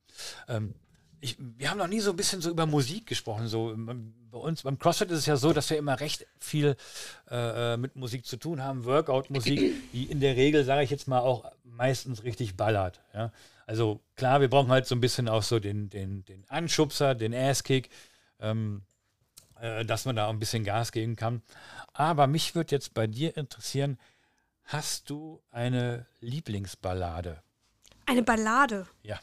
S1: Ich, wir haben noch nie so ein bisschen so über Musik gesprochen. So ähm, bei uns beim CrossFit ist es ja so, dass wir immer recht viel äh, äh mit Musik zu tun haben. Workout-Musik, die in der Regel, sage ich jetzt mal, auch meistens richtig ballert. Ja? Also klar, wir brauchen halt so ein bisschen auch so den, den, den Anschubser, den Asskick, ähm, äh, dass man da auch ein bisschen Gas geben kann. Aber mich würde jetzt bei dir interessieren, hast du eine Lieblingsballade?
S2: Eine Ballade?
S1: Ja.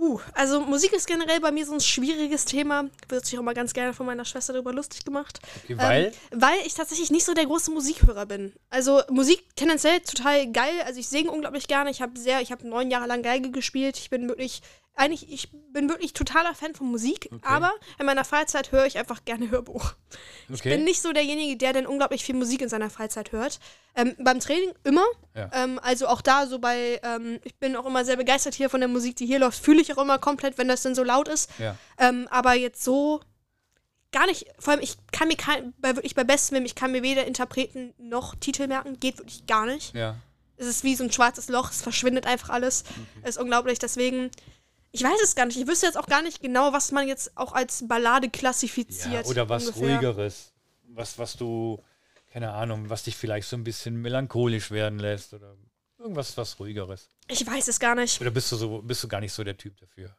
S2: Uh, also Musik ist generell bei mir so ein schwieriges Thema. Wird sich auch mal ganz gerne von meiner Schwester darüber lustig gemacht.
S1: Okay, weil? Ähm,
S2: weil ich tatsächlich nicht so der große Musikhörer bin. Also Musik tendenziell total geil. Also ich singe unglaublich gerne. Ich habe sehr, ich habe neun Jahre lang Geige gespielt. Ich bin wirklich eigentlich, ich bin wirklich totaler Fan von Musik, okay. aber in meiner Freizeit höre ich einfach gerne Hörbuch. Okay. Ich bin nicht so derjenige, der dann unglaublich viel Musik in seiner Freizeit hört. Ähm, beim Training immer. Ja. Ähm, also auch da so bei, ähm, ich bin auch immer sehr begeistert hier von der Musik, die hier läuft, fühle ich auch immer komplett, wenn das dann so laut ist. Ja. Ähm, aber jetzt so gar nicht, vor allem ich kann mir kein, bei, wirklich bei Bestem, ich kann mir weder Interpreten noch Titel merken, geht wirklich gar nicht. Ja. Es ist wie so ein schwarzes Loch, es verschwindet einfach alles. Okay. Es ist unglaublich, deswegen ich weiß es gar nicht. Ich wüsste jetzt auch gar nicht genau, was man jetzt auch als Ballade klassifiziert.
S1: Ja, oder was ungefähr. ruhigeres. Was, was du, keine Ahnung, was dich vielleicht so ein bisschen melancholisch werden lässt oder irgendwas was ruhigeres.
S2: Ich weiß es gar nicht.
S1: Oder bist du so, bist du gar nicht so der Typ dafür?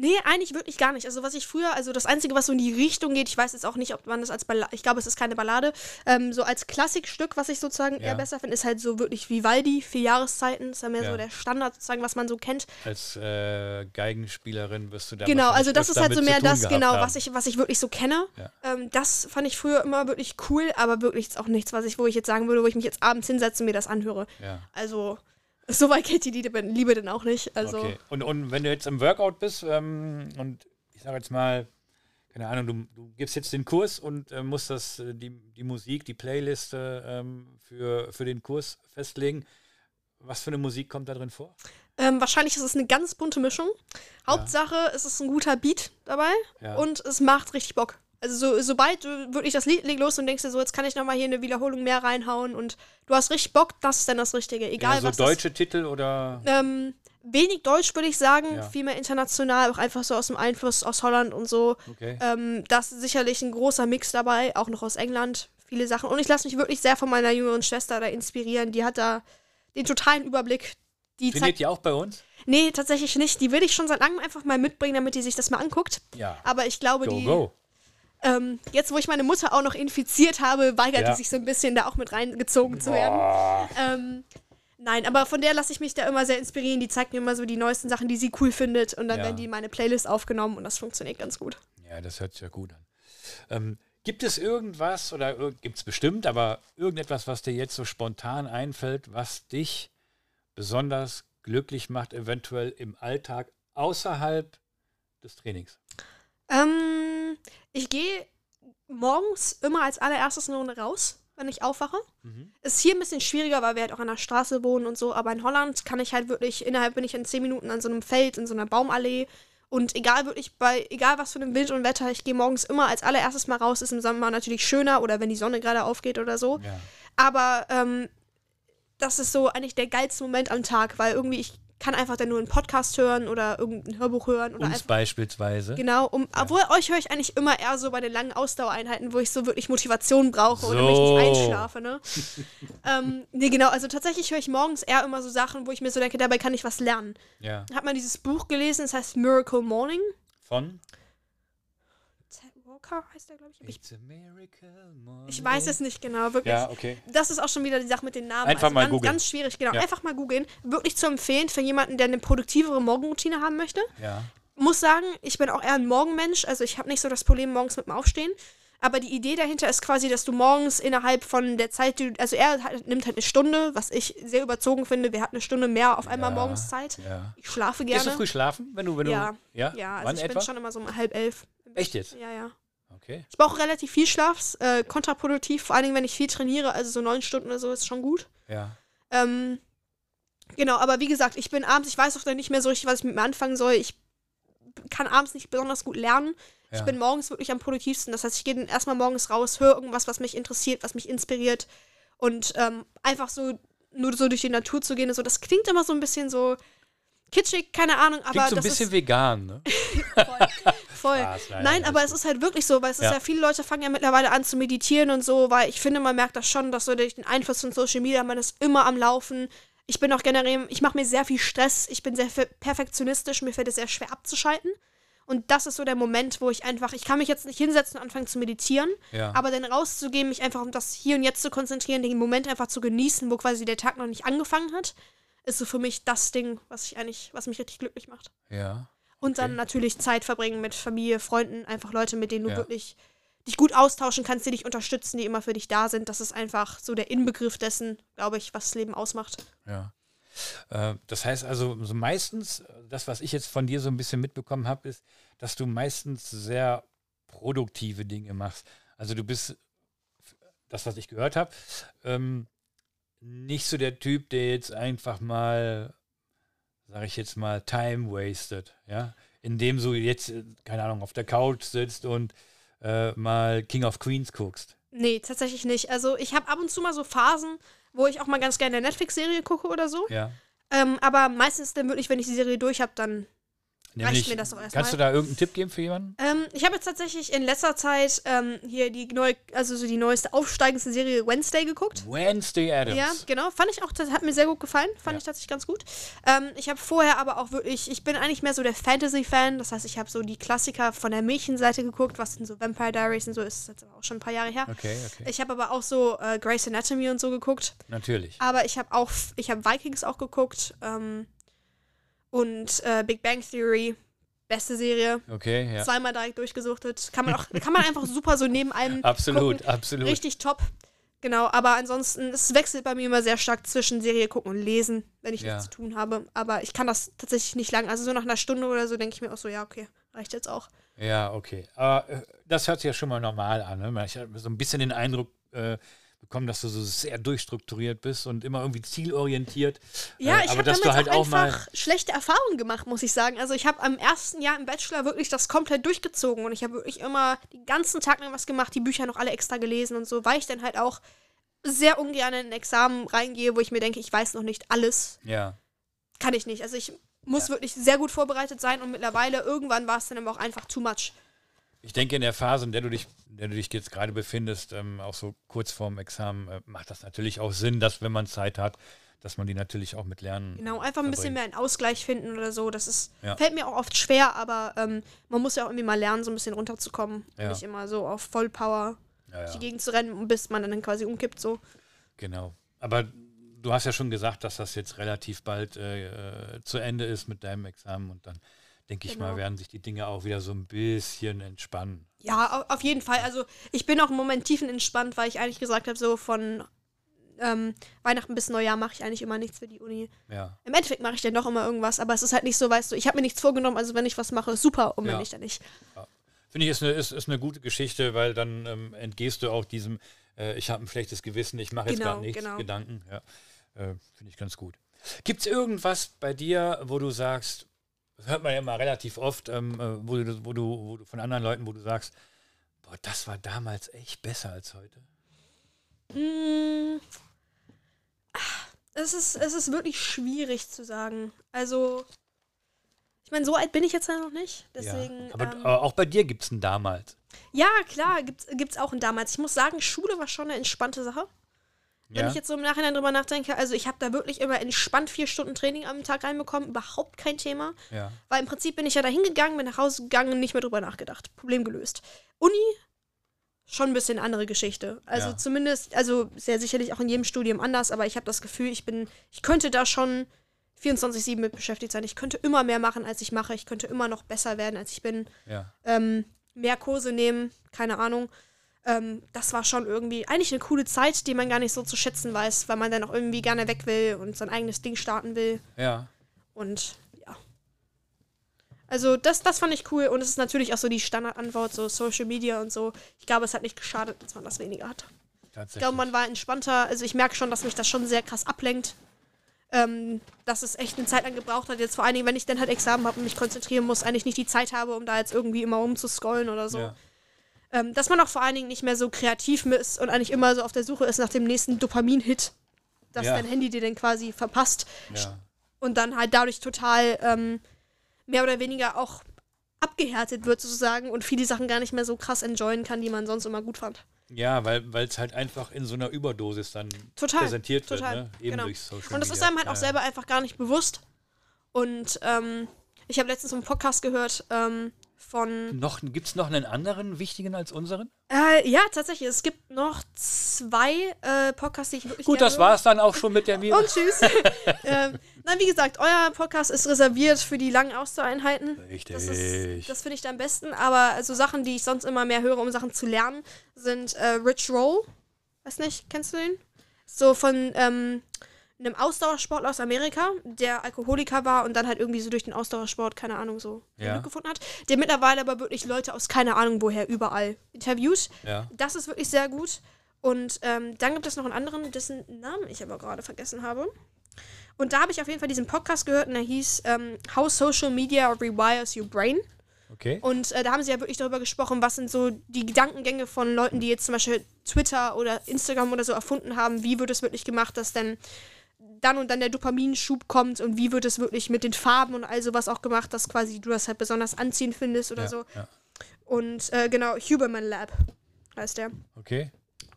S2: Nee, eigentlich wirklich gar nicht. Also was ich früher, also das Einzige, was so in die Richtung geht, ich weiß jetzt auch nicht, ob man das als Ballade, ich glaube, es ist keine Ballade, ähm, so als Klassikstück, was ich sozusagen ja. eher besser finde, ist halt so wirklich Vivaldi, vier Jahreszeiten, ist ja mehr ja. so der Standard sozusagen, was man so kennt.
S1: Als äh, Geigenspielerin wirst du da
S2: Genau, also das ist halt so mehr das, genau, was ich, was ich wirklich so kenne. Ja. Ähm, das fand ich früher immer wirklich cool, aber wirklich auch nichts, was ich, wo ich jetzt sagen würde, wo ich mich jetzt abends hinsetze und mir das anhöre. Also so weit geht die Liebe, Liebe dann auch nicht. Also. Okay.
S1: Und, und wenn du jetzt im Workout bist ähm, und ich sage jetzt mal, keine Ahnung, du, du, gibst jetzt den Kurs und äh, musst das, äh, die, die Musik, die Playliste ähm, für, für den Kurs festlegen. Was für eine Musik kommt da drin vor?
S2: Ähm, wahrscheinlich ist es eine ganz bunte Mischung. Hauptsache, ja. es ist ein guter Beat dabei ja. und es macht richtig Bock. Also so, sobald du wirklich das Lied legt los und denkst dir so, jetzt kann ich nochmal hier eine Wiederholung mehr reinhauen und du hast richtig Bock, das ist dann das Richtige. Egal ja, so was.
S1: deutsche
S2: das,
S1: Titel oder?
S2: Ähm, wenig Deutsch würde ich sagen, ja. viel mehr international, auch einfach so aus dem Einfluss aus Holland und so. Okay. Ähm, das ist sicherlich ein großer Mix dabei, auch noch aus England, viele Sachen. Und ich lasse mich wirklich sehr von meiner jüngeren Schwester da inspirieren. Die hat da den totalen Überblick.
S1: Die Findet ihr auch bei uns?
S2: Nee, tatsächlich nicht. Die will ich schon seit langem einfach mal mitbringen, damit die sich das mal anguckt. Ja. Aber ich glaube, go, die. Go ähm, jetzt, wo ich meine Mutter auch noch infiziert habe, weigert ja. sich so ein bisschen, da auch mit reingezogen zu werden. Ähm, nein, aber von der lasse ich mich da immer sehr inspirieren. Die zeigt mir immer so die neuesten Sachen, die sie cool findet. Und dann ja. werden die in meine Playlist aufgenommen und das funktioniert ganz gut.
S1: Ja, das hört sich ja gut an. Ähm, gibt es irgendwas, oder gibt es bestimmt, aber irgendetwas, was dir jetzt so spontan einfällt, was dich besonders glücklich macht, eventuell im Alltag außerhalb des Trainings?
S2: Ähm, ich gehe morgens immer als allererstes eine Runde raus, wenn ich aufwache. Mhm. Ist hier ein bisschen schwieriger, weil wir halt auch an der Straße wohnen und so, aber in Holland kann ich halt wirklich, innerhalb bin ich in zehn Minuten an so einem Feld, in so einer Baumallee. Und egal wirklich bei, egal was für einem Wind und Wetter, ich gehe morgens immer als allererstes mal raus. Ist im Sommer natürlich schöner oder wenn die Sonne gerade aufgeht oder so. Ja. Aber ähm, das ist so eigentlich der geilste Moment am Tag, weil irgendwie ich kann einfach dann nur einen Podcast hören oder irgendein Hörbuch hören. Oder
S1: Uns
S2: einfach,
S1: beispielsweise.
S2: Genau, um, ja. obwohl euch höre ich eigentlich immer eher so bei den langen Ausdauereinheiten, wo ich so wirklich Motivation brauche so. oder mich nicht einschlafe. Ne? <laughs> ähm, nee, genau, also tatsächlich höre ich morgens eher immer so Sachen, wo ich mir so denke, dabei kann ich was lernen. Ja. Hat man dieses Buch gelesen, das heißt Miracle Morning.
S1: Von?
S2: Walker heißt der, glaube ich. Ich, ich, weiß es nicht genau, wirklich. Ja, okay. Das ist auch schon wieder die Sache mit den Namen.
S1: Einfach also mal googeln.
S2: Ganz schwierig, genau. Ja. Einfach mal googeln. Wirklich zu empfehlen für jemanden, der eine produktivere Morgenroutine haben möchte. Ja. Muss sagen, ich bin auch eher ein Morgenmensch. Also ich habe nicht so das Problem morgens mit dem Aufstehen. Aber die Idee dahinter ist quasi, dass du morgens innerhalb von der Zeit, also er nimmt halt eine Stunde, was ich sehr überzogen finde. Wir hatten eine Stunde mehr auf einmal ja, morgens Zeit. Ja. Ich schlafe gerne.
S1: Gehst du früh schlafen, wenn du, wenn
S2: ja.
S1: du,
S2: ja, ja. Also Wann ich etwa? bin schon immer so um halb elf.
S1: Echt jetzt?
S2: Ja, ja.
S1: Okay.
S2: Ich brauche relativ viel Schlaf, äh, kontraproduktiv, vor allen Dingen, wenn ich viel trainiere, also so neun Stunden oder so ist schon gut.
S1: Ja.
S2: Ähm, genau, aber wie gesagt, ich bin abends, ich weiß auch dann nicht mehr so richtig, was ich mit mir anfangen soll. Ich kann abends nicht besonders gut lernen. Ja. Ich bin morgens wirklich am produktivsten. Das heißt, ich gehe dann erstmal morgens raus, höre irgendwas, was mich interessiert, was mich inspiriert. Und ähm, einfach so, nur so durch die Natur zu gehen, so, das klingt immer so ein bisschen so kitschig, keine Ahnung, aber.
S1: Klingt so ein bisschen ist vegan, ne? <laughs>
S2: voll. Spaß, nein, aber es ist halt wirklich so, weil es ja. ist ja, viele Leute fangen ja mittlerweile an zu meditieren und so, weil ich finde, man merkt das schon, dass so durch den Einfluss von Social Media, man ist immer am Laufen. Ich bin auch generell, ich mache mir sehr viel Stress, ich bin sehr perfektionistisch, mir fällt es sehr schwer abzuschalten. Und das ist so der Moment, wo ich einfach, ich kann mich jetzt nicht hinsetzen und anfangen zu meditieren, ja. aber dann rauszugehen, mich einfach um das Hier und Jetzt zu konzentrieren, den Moment einfach zu genießen, wo quasi der Tag noch nicht angefangen hat ist so für mich das Ding, was ich eigentlich, was mich richtig glücklich macht.
S1: Ja.
S2: Und okay. dann natürlich Zeit verbringen mit Familie, Freunden, einfach Leute, mit denen du ja. wirklich dich gut austauschen kannst, die dich unterstützen, die immer für dich da sind. Das ist einfach so der Inbegriff dessen, glaube ich, was das Leben ausmacht.
S1: Ja. Äh, das heißt also, so meistens, das, was ich jetzt von dir so ein bisschen mitbekommen habe, ist, dass du meistens sehr produktive Dinge machst. Also du bist, das, was ich gehört habe, ähm, nicht so der Typ, der jetzt einfach mal, sage ich jetzt mal, Time wasted, ja, indem du jetzt, äh, keine Ahnung, auf der Couch sitzt und äh, mal King of Queens guckst.
S2: Nee, tatsächlich nicht. Also ich habe ab und zu mal so Phasen, wo ich auch mal ganz gerne eine Netflix-Serie gucke oder so.
S1: Ja.
S2: Ähm, aber meistens dann wirklich, wenn ich die Serie durch habe, dann
S1: Nämlich,
S2: reicht mir das doch erstmal.
S1: Kannst du da irgendeinen Tipp geben für jemanden?
S2: Ähm, ich habe jetzt tatsächlich in letzter Zeit ähm, hier die neue, also so die neueste aufsteigendste Serie Wednesday geguckt.
S1: Wednesday Adams.
S2: Ja, genau. Fand ich auch, das hat mir sehr gut gefallen. Fand
S1: Ja.
S2: ich tatsächlich ganz gut. Ähm, ich habe vorher aber auch wirklich, ich bin eigentlich mehr so der Fantasy-Fan. Das heißt, ich habe so die Klassiker von der Mädchenseite geguckt, was denn so Vampire Diaries und so ist. Das ist jetzt aber auch schon ein paar Jahre her.
S1: Okay, okay.
S2: Ich habe aber auch so äh, Grey's Anatomy und so geguckt.
S1: Natürlich.
S2: Aber ich habe auch, ich habe Vikings auch geguckt. Ähm, und äh, Big Bang Theory. Beste Serie.
S1: Okay, ja.
S2: Zweimal direkt durchgesuchtet. Kann man auch, <laughs> kann man einfach super so neben einem
S1: Absolut,
S2: gucken.
S1: absolut.
S2: Richtig top. Genau, aber ansonsten, es wechselt bei mir immer sehr stark zwischen Serie gucken und lesen, wenn ich
S1: Ja.
S2: nichts zu tun habe. Aber ich kann das tatsächlich nicht lang. Also so nach einer Stunde oder so denke ich mir auch so, ja, okay, reicht jetzt auch.
S1: Ja, okay. Aber äh, das hört sich ja schon mal normal an. Ne? Ich habe so ein bisschen den Eindruck äh, bekommen, dass du so sehr durchstrukturiert bist und immer irgendwie zielorientiert.
S2: Ja,
S1: äh,
S2: ich habe
S1: du halt
S2: auch einfach schlechte Erfahrungen gemacht, muss ich sagen. Also ich habe am ersten Jahr im Bachelor wirklich das komplett durchgezogen und ich habe wirklich immer den ganzen Tag lang was gemacht, die Bücher noch alle extra gelesen und so, weil ich dann halt auch sehr ungern in ein Examen reingehe, wo ich mir denke, ich weiß noch nicht alles.
S1: Ja,
S2: Kann ich nicht. Also ich muss wirklich sehr gut vorbereitet sein und mittlerweile irgendwann war es dann aber auch einfach too much.
S1: Ich denke, in der Phase, in der du dich, in der du dich jetzt gerade befindest, ähm, auch so kurz vorm Examen, äh, macht das natürlich auch Sinn, dass, wenn man Zeit hat, dass man die natürlich auch mit Lernen.
S2: Genau, einfach ein bisschen mehr einen Ausgleich finden oder so. Das ist,
S1: Ja.
S2: fällt mir auch oft schwer, aber ähm, man muss ja auch irgendwie mal lernen, so ein bisschen runterzukommen. Und
S1: Ja.
S2: nicht immer so auf Vollpower
S1: Ja,
S2: durch die Gegend zu rennen, bis man dann quasi umkippt. So.
S1: genau. Aber du hast ja schon gesagt, dass das jetzt relativ bald äh, äh, zu Ende ist mit deinem Examen und dann denke ich mal,
S2: Genau.
S1: werden sich die Dinge auch wieder so ein bisschen entspannen.
S2: Ja, au- auf jeden Fall. Also ich bin auch im Moment tiefenentspannt, weil ich eigentlich gesagt habe, so von ähm, Weihnachten bis Neujahr mache ich eigentlich immer nichts für die Uni.
S1: Ja.
S2: Im Endeffekt mache ich dann doch immer irgendwas, aber es ist halt nicht so, weißt du, ich habe mir nichts vorgenommen, also wenn ich was mache, super, und wenn
S1: Ja.
S2: nicht, dann nicht.
S1: Finde ich, ist eine, ist, ist eine gute Geschichte, weil dann ähm, entgehst du auch diesem, äh, ich habe ein schlechtes Gewissen, ich mache jetzt
S2: Genau,
S1: gerade nichts,
S2: genau.
S1: Gedanken. Ja. Äh, Finde ich ganz gut. Gibt es irgendwas bei dir, wo du sagst, das hört man ja immer relativ oft, ähm, äh, wo, du, wo, du, wo du von anderen Leuten, wo du sagst, boah, das war damals echt besser als heute?
S2: Mm. Es ist, es ist wirklich schwierig zu sagen. Also, ich meine, so alt bin ich jetzt ja noch nicht. Deswegen.
S1: ja. aber,
S2: ähm,
S1: aber auch bei dir gibt es einen damals.
S2: ja, klar, gibt's, gibt's auch ein damals. Ich muss sagen, Schule war schon eine entspannte Sache. Wenn
S1: Ja?
S2: ich jetzt so im Nachhinein drüber nachdenke, also ich habe da wirklich immer entspannt vier Stunden Training am Tag reinbekommen, überhaupt kein Thema.
S1: ja.
S2: Weil im Prinzip bin ich ja da hingegangen, bin nach Hause gegangen und nicht mehr drüber nachgedacht. Problem gelöst. Uni, schon ein bisschen andere Geschichte. Also
S1: Ja.
S2: zumindest, also ja sicherlich auch in jedem Studium anders, aber ich habe das Gefühl, ich bin, ich könnte da schon 24-7 mit beschäftigt sein. Ich könnte immer mehr machen, als ich mache. Ich könnte immer noch besser werden, als ich bin.
S1: ja.
S2: Ähm, mehr Kurse nehmen, keine Ahnung. Ähm, das war schon irgendwie eigentlich eine coole Zeit, die man gar nicht so zu schätzen weiß, weil man dann auch irgendwie gerne weg will und sein eigenes Ding starten will.
S1: Ja.
S2: Und ja. Also das, das fand ich cool und es ist natürlich auch so die Standardantwort, so Social Media und so. Ich glaube, es hat nicht geschadet, dass man das weniger hat. Ich glaube, man war entspannter. Also ich merke schon, dass mich das schon sehr krass ablenkt. Ähm, dass es echt eine Zeit lang gebraucht hat. Jetzt vor allen Dingen, wenn ich dann halt Examen habe und mich konzentrieren muss, eigentlich nicht die Zeit habe, um da jetzt irgendwie immer rumzuscrollen oder so.
S1: ja.
S2: Ähm, dass man auch vor allen Dingen nicht mehr so kreativ ist und eigentlich immer so auf der Suche ist nach dem nächsten Dopamin-Hit, dass
S1: Ja.
S2: dein Handy dir dann quasi verpasst
S1: ja.
S2: und dann halt dadurch total ähm, mehr oder weniger auch abgehärtet wird sozusagen und viele Sachen gar nicht mehr so krass enjoyen kann, die man sonst immer gut fand.
S1: Ja, weil es halt einfach in so einer Überdosis dann
S2: Total,
S1: präsentiert
S2: total,
S1: wird, ne? Eben
S2: genau.
S1: durch Social
S2: Und das ist einem halt auch
S1: Ja,
S2: selber einfach gar nicht bewusst. Und ähm, ich habe letztens einen Podcast gehört ähm, von.
S1: Noch, Gibt es noch einen anderen wichtigen als unseren?
S2: Äh, ja, tatsächlich. Es gibt noch zwei äh, Podcasts, die ich wirklich
S1: Gut, das war es dann auch schon mit der <laughs> Mira.
S2: Und tschüss. <laughs> ähm, nein, wie gesagt, euer Podcast ist reserviert für die langen Ausdauereinheiten.
S1: Richtig.
S2: Das, ist- das finde ich am besten. Aber also Sachen, die ich sonst immer mehr höre, um Sachen zu lernen, sind äh, Rich Roll. Weiß nicht, kennst du den? So von ähm, einem Ausdauersportler aus Amerika, der Alkoholiker war und dann halt irgendwie so durch den Ausdauersport, keine Ahnung, so
S1: Ja.
S2: Glück gefunden hat. Der mittlerweile aber wirklich Leute aus keine Ahnung woher überall interviewt.
S1: Ja.
S2: Das ist wirklich sehr gut. Und ähm, dann gibt es noch einen anderen, dessen Namen ich aber gerade vergessen habe. Und da habe ich auf jeden Fall diesen Podcast gehört und der hieß ähm, How Social Media Rewires Your Brain.
S1: Okay.
S2: Und äh, da haben sie ja wirklich darüber gesprochen, was sind so die Gedankengänge von Leuten, die jetzt zum Beispiel Twitter oder Instagram oder so erfunden haben. Wie wird es wirklich gemacht, dass dann dann und dann der Dopaminschub kommt und wie wird es wirklich mit den Farben und all sowas auch gemacht, dass quasi du das halt besonders anziehend findest oder
S1: ja,
S2: so.
S1: Ja.
S2: Und äh, genau, Huberman Lab heißt der.
S1: Okay.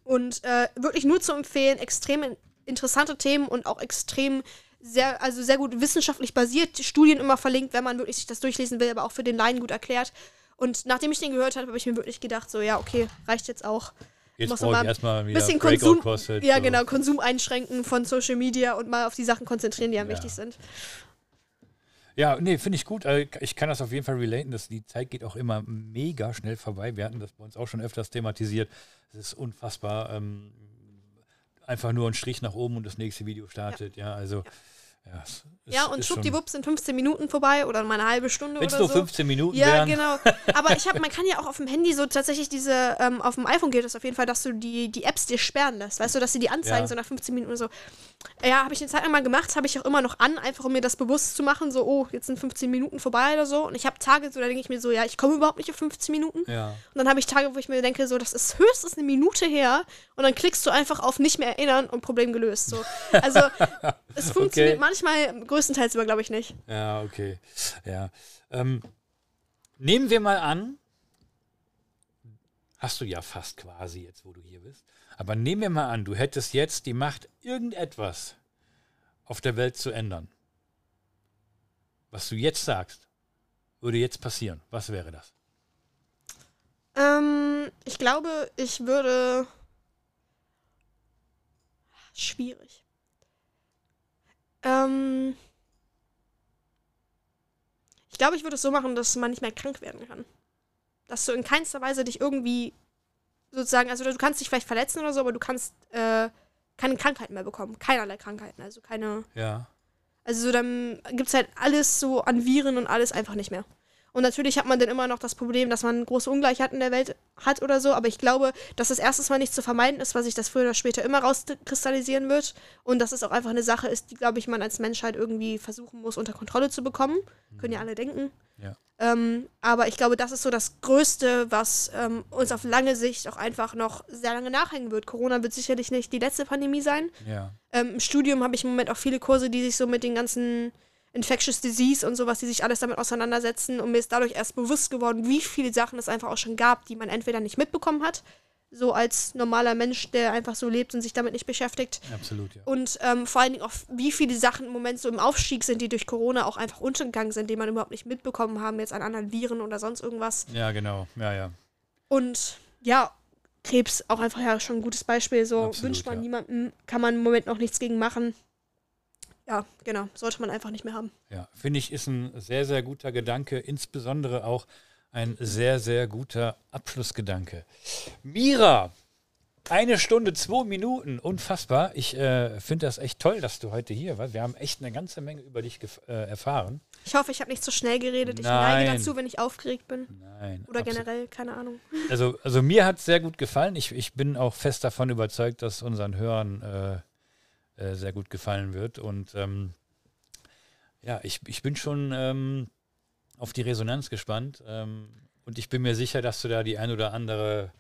S2: Und äh, wirklich nur zu empfehlen, extrem in- interessante Themen und auch extrem sehr, also sehr gut wissenschaftlich basiert, Studien immer verlinkt, wenn man wirklich sich das durchlesen will, aber auch für den Laien gut erklärt. Und nachdem ich den gehört habe, habe ich mir wirklich gedacht, so ja, okay, reicht jetzt auch.
S1: Jetzt
S2: Muss man
S1: erstmal wieder
S2: bisschen Konsum-
S1: CrossFit.
S2: Ja,
S1: so.
S2: genau, Konsum einschränken von Social Media und mal auf die Sachen konzentrieren, die am
S1: Ja.
S2: wichtig sind.
S1: Ja, nee, finde ich gut. Also, Ich kann das auf jeden Fall relaten. Dass die Zeit geht auch immer mega schnell vorbei. Wir hatten das bei uns auch schon öfters thematisiert. Es ist unfassbar. Ähm, einfach nur ein Strich nach oben und das nächste Video startet. Ja, also. Ja, es ist-
S2: Ja, und schwuppdiwupps sind 15 Minuten vorbei oder mal eine halbe Stunde
S1: Wenn es
S2: oder
S1: nur
S2: so.
S1: 15 Minuten
S2: Ja,
S1: wären.
S2: genau. Aber ich habe, man kann ja auch auf dem Handy so tatsächlich diese, ähm, auf dem iPhone geht es auf jeden Fall, dass du die, die Apps dir sperren lässt. Weißt du, dass sie die anzeigen,
S1: Ja.
S2: so nach 15 Minuten oder so. Ja, habe ich eine Zeit lang mal gemacht, habe ich auch immer noch an, einfach um mir das bewusst zu machen, so, oh, jetzt sind 15 Minuten vorbei oder so. Und ich habe Tage, so, da denke ich mir so, ja, ich komme überhaupt nicht auf 15 Minuten.
S1: Ja.
S2: Und dann habe ich Tage, wo ich mir denke, so, das ist höchstens eine Minute her. Und dann klickst du einfach auf nicht mehr erinnern und Problem gelöst. So. Also, es <laughs> funktioniert
S1: Okay.
S2: manchmal, größtenteils aber, glaube ich, nicht.
S1: Ja, okay. Ja. Ähm, nehmen wir mal an, hast du ja fast quasi jetzt, wo du hier bist. Aber nehmen wir mal an, du hättest jetzt die Macht, irgendetwas auf der Welt zu ändern. Was du jetzt sagst, würde jetzt passieren. Was wäre das?
S2: Ähm, ich glaube, ich würde. Schwierig. Ähm. Ich glaube, ich würde es so machen, dass man nicht mehr krank werden kann. Dass du in keinster Weise dich irgendwie sozusagen, also du kannst dich vielleicht verletzen oder so, aber du kannst äh, keine Krankheiten mehr bekommen. Keinerlei Krankheiten. Also keine.
S1: Ja.
S2: Also so, dann gibt es halt alles so an Viren und alles einfach nicht mehr. Und natürlich hat man dann immer noch das Problem, dass man große Ungleichheit in der Welt hat oder so. Aber ich glaube, dass das erstens mal nicht zu vermeiden ist, weil sich das früher oder später immer rauskristallisieren wird. Und dass es auch einfach eine Sache ist, die, glaube ich, man als Menschheit irgendwie versuchen muss, unter Kontrolle zu bekommen. Können ja alle denken.
S1: Ja.
S2: Ähm, aber ich glaube, das ist so das Größte, was ähm, uns auf lange Sicht auch einfach noch sehr lange nachhängen wird. Corona wird sicherlich nicht die letzte Pandemie sein.
S1: Ja.
S2: Ähm, Im Studium habe ich im Moment auch viele Kurse, die sich so mit den ganzen Infectious Disease und sowas, die sich alles damit auseinandersetzen. Und mir ist dadurch erst bewusst geworden, wie viele Sachen es einfach auch schon gab, die man entweder nicht mitbekommen hat, so als normaler Mensch, der einfach so lebt und sich damit nicht beschäftigt.
S1: Absolut, ja.
S2: Und ähm, vor allen Dingen auch, wie viele Sachen im Moment so im Aufstieg sind, die durch Corona auch einfach untergegangen sind, die man überhaupt nicht mitbekommen haben, jetzt an anderen Viren oder sonst irgendwas.
S1: Ja, genau. Ja, ja.
S2: Und ja, Krebs auch einfach ja schon ein gutes Beispiel. So
S1: Absolut,
S2: wünscht man
S1: ja.
S2: niemandem, kann man im Moment noch nichts gegen machen. Ja, genau, sollte man einfach nicht mehr haben.
S1: Ja, finde ich, ist ein sehr, sehr guter Gedanke, insbesondere auch ein sehr, sehr guter Abschlussgedanke. Mira, eine Stunde, zwei Minuten, unfassbar. Ich äh, finde das echt toll, dass du heute hier warst. Wir haben echt eine ganze Menge über dich äh, erfahren.
S2: Ich hoffe, ich habe nicht zu schnell geredet. Ich
S1: Nein.
S2: neige dazu, wenn ich aufgeregt bin.
S1: Nein.
S2: Oder
S1: absolut.
S2: generell, keine Ahnung.
S1: Also, also mir hat es sehr gut gefallen. Ich, ich bin auch fest davon überzeugt, dass unseren Hörern äh, äh, sehr gut gefallen wird. Und ähm, ja, ich, ich bin schon ähm, auf die Resonanz gespannt. Ähm, und ich bin mir sicher, dass du da die ein oder andere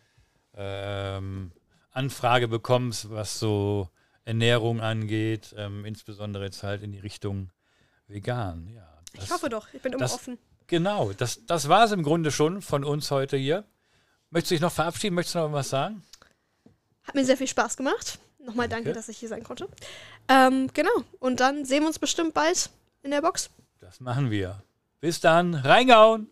S1: ähm, Anfrage bekommst, was so Ernährung angeht, ähm, insbesondere jetzt halt in die Richtung vegan. Ja,
S2: Ich
S1: das-
S2: hoffe doch, ich bin immer
S1: das-
S2: offen.
S1: Genau, das, das war es im Grunde schon von uns heute hier. Möchtest du dich noch verabschieden? Möchtest du noch was sagen?
S2: Hat mir sehr viel Spaß gemacht. Nochmal danke,
S1: Danke.
S2: dass ich hier sein konnte. Ähm, genau, und dann sehen wir uns bestimmt bald in der Box.
S1: Das machen wir. Bis dann, reingehauen!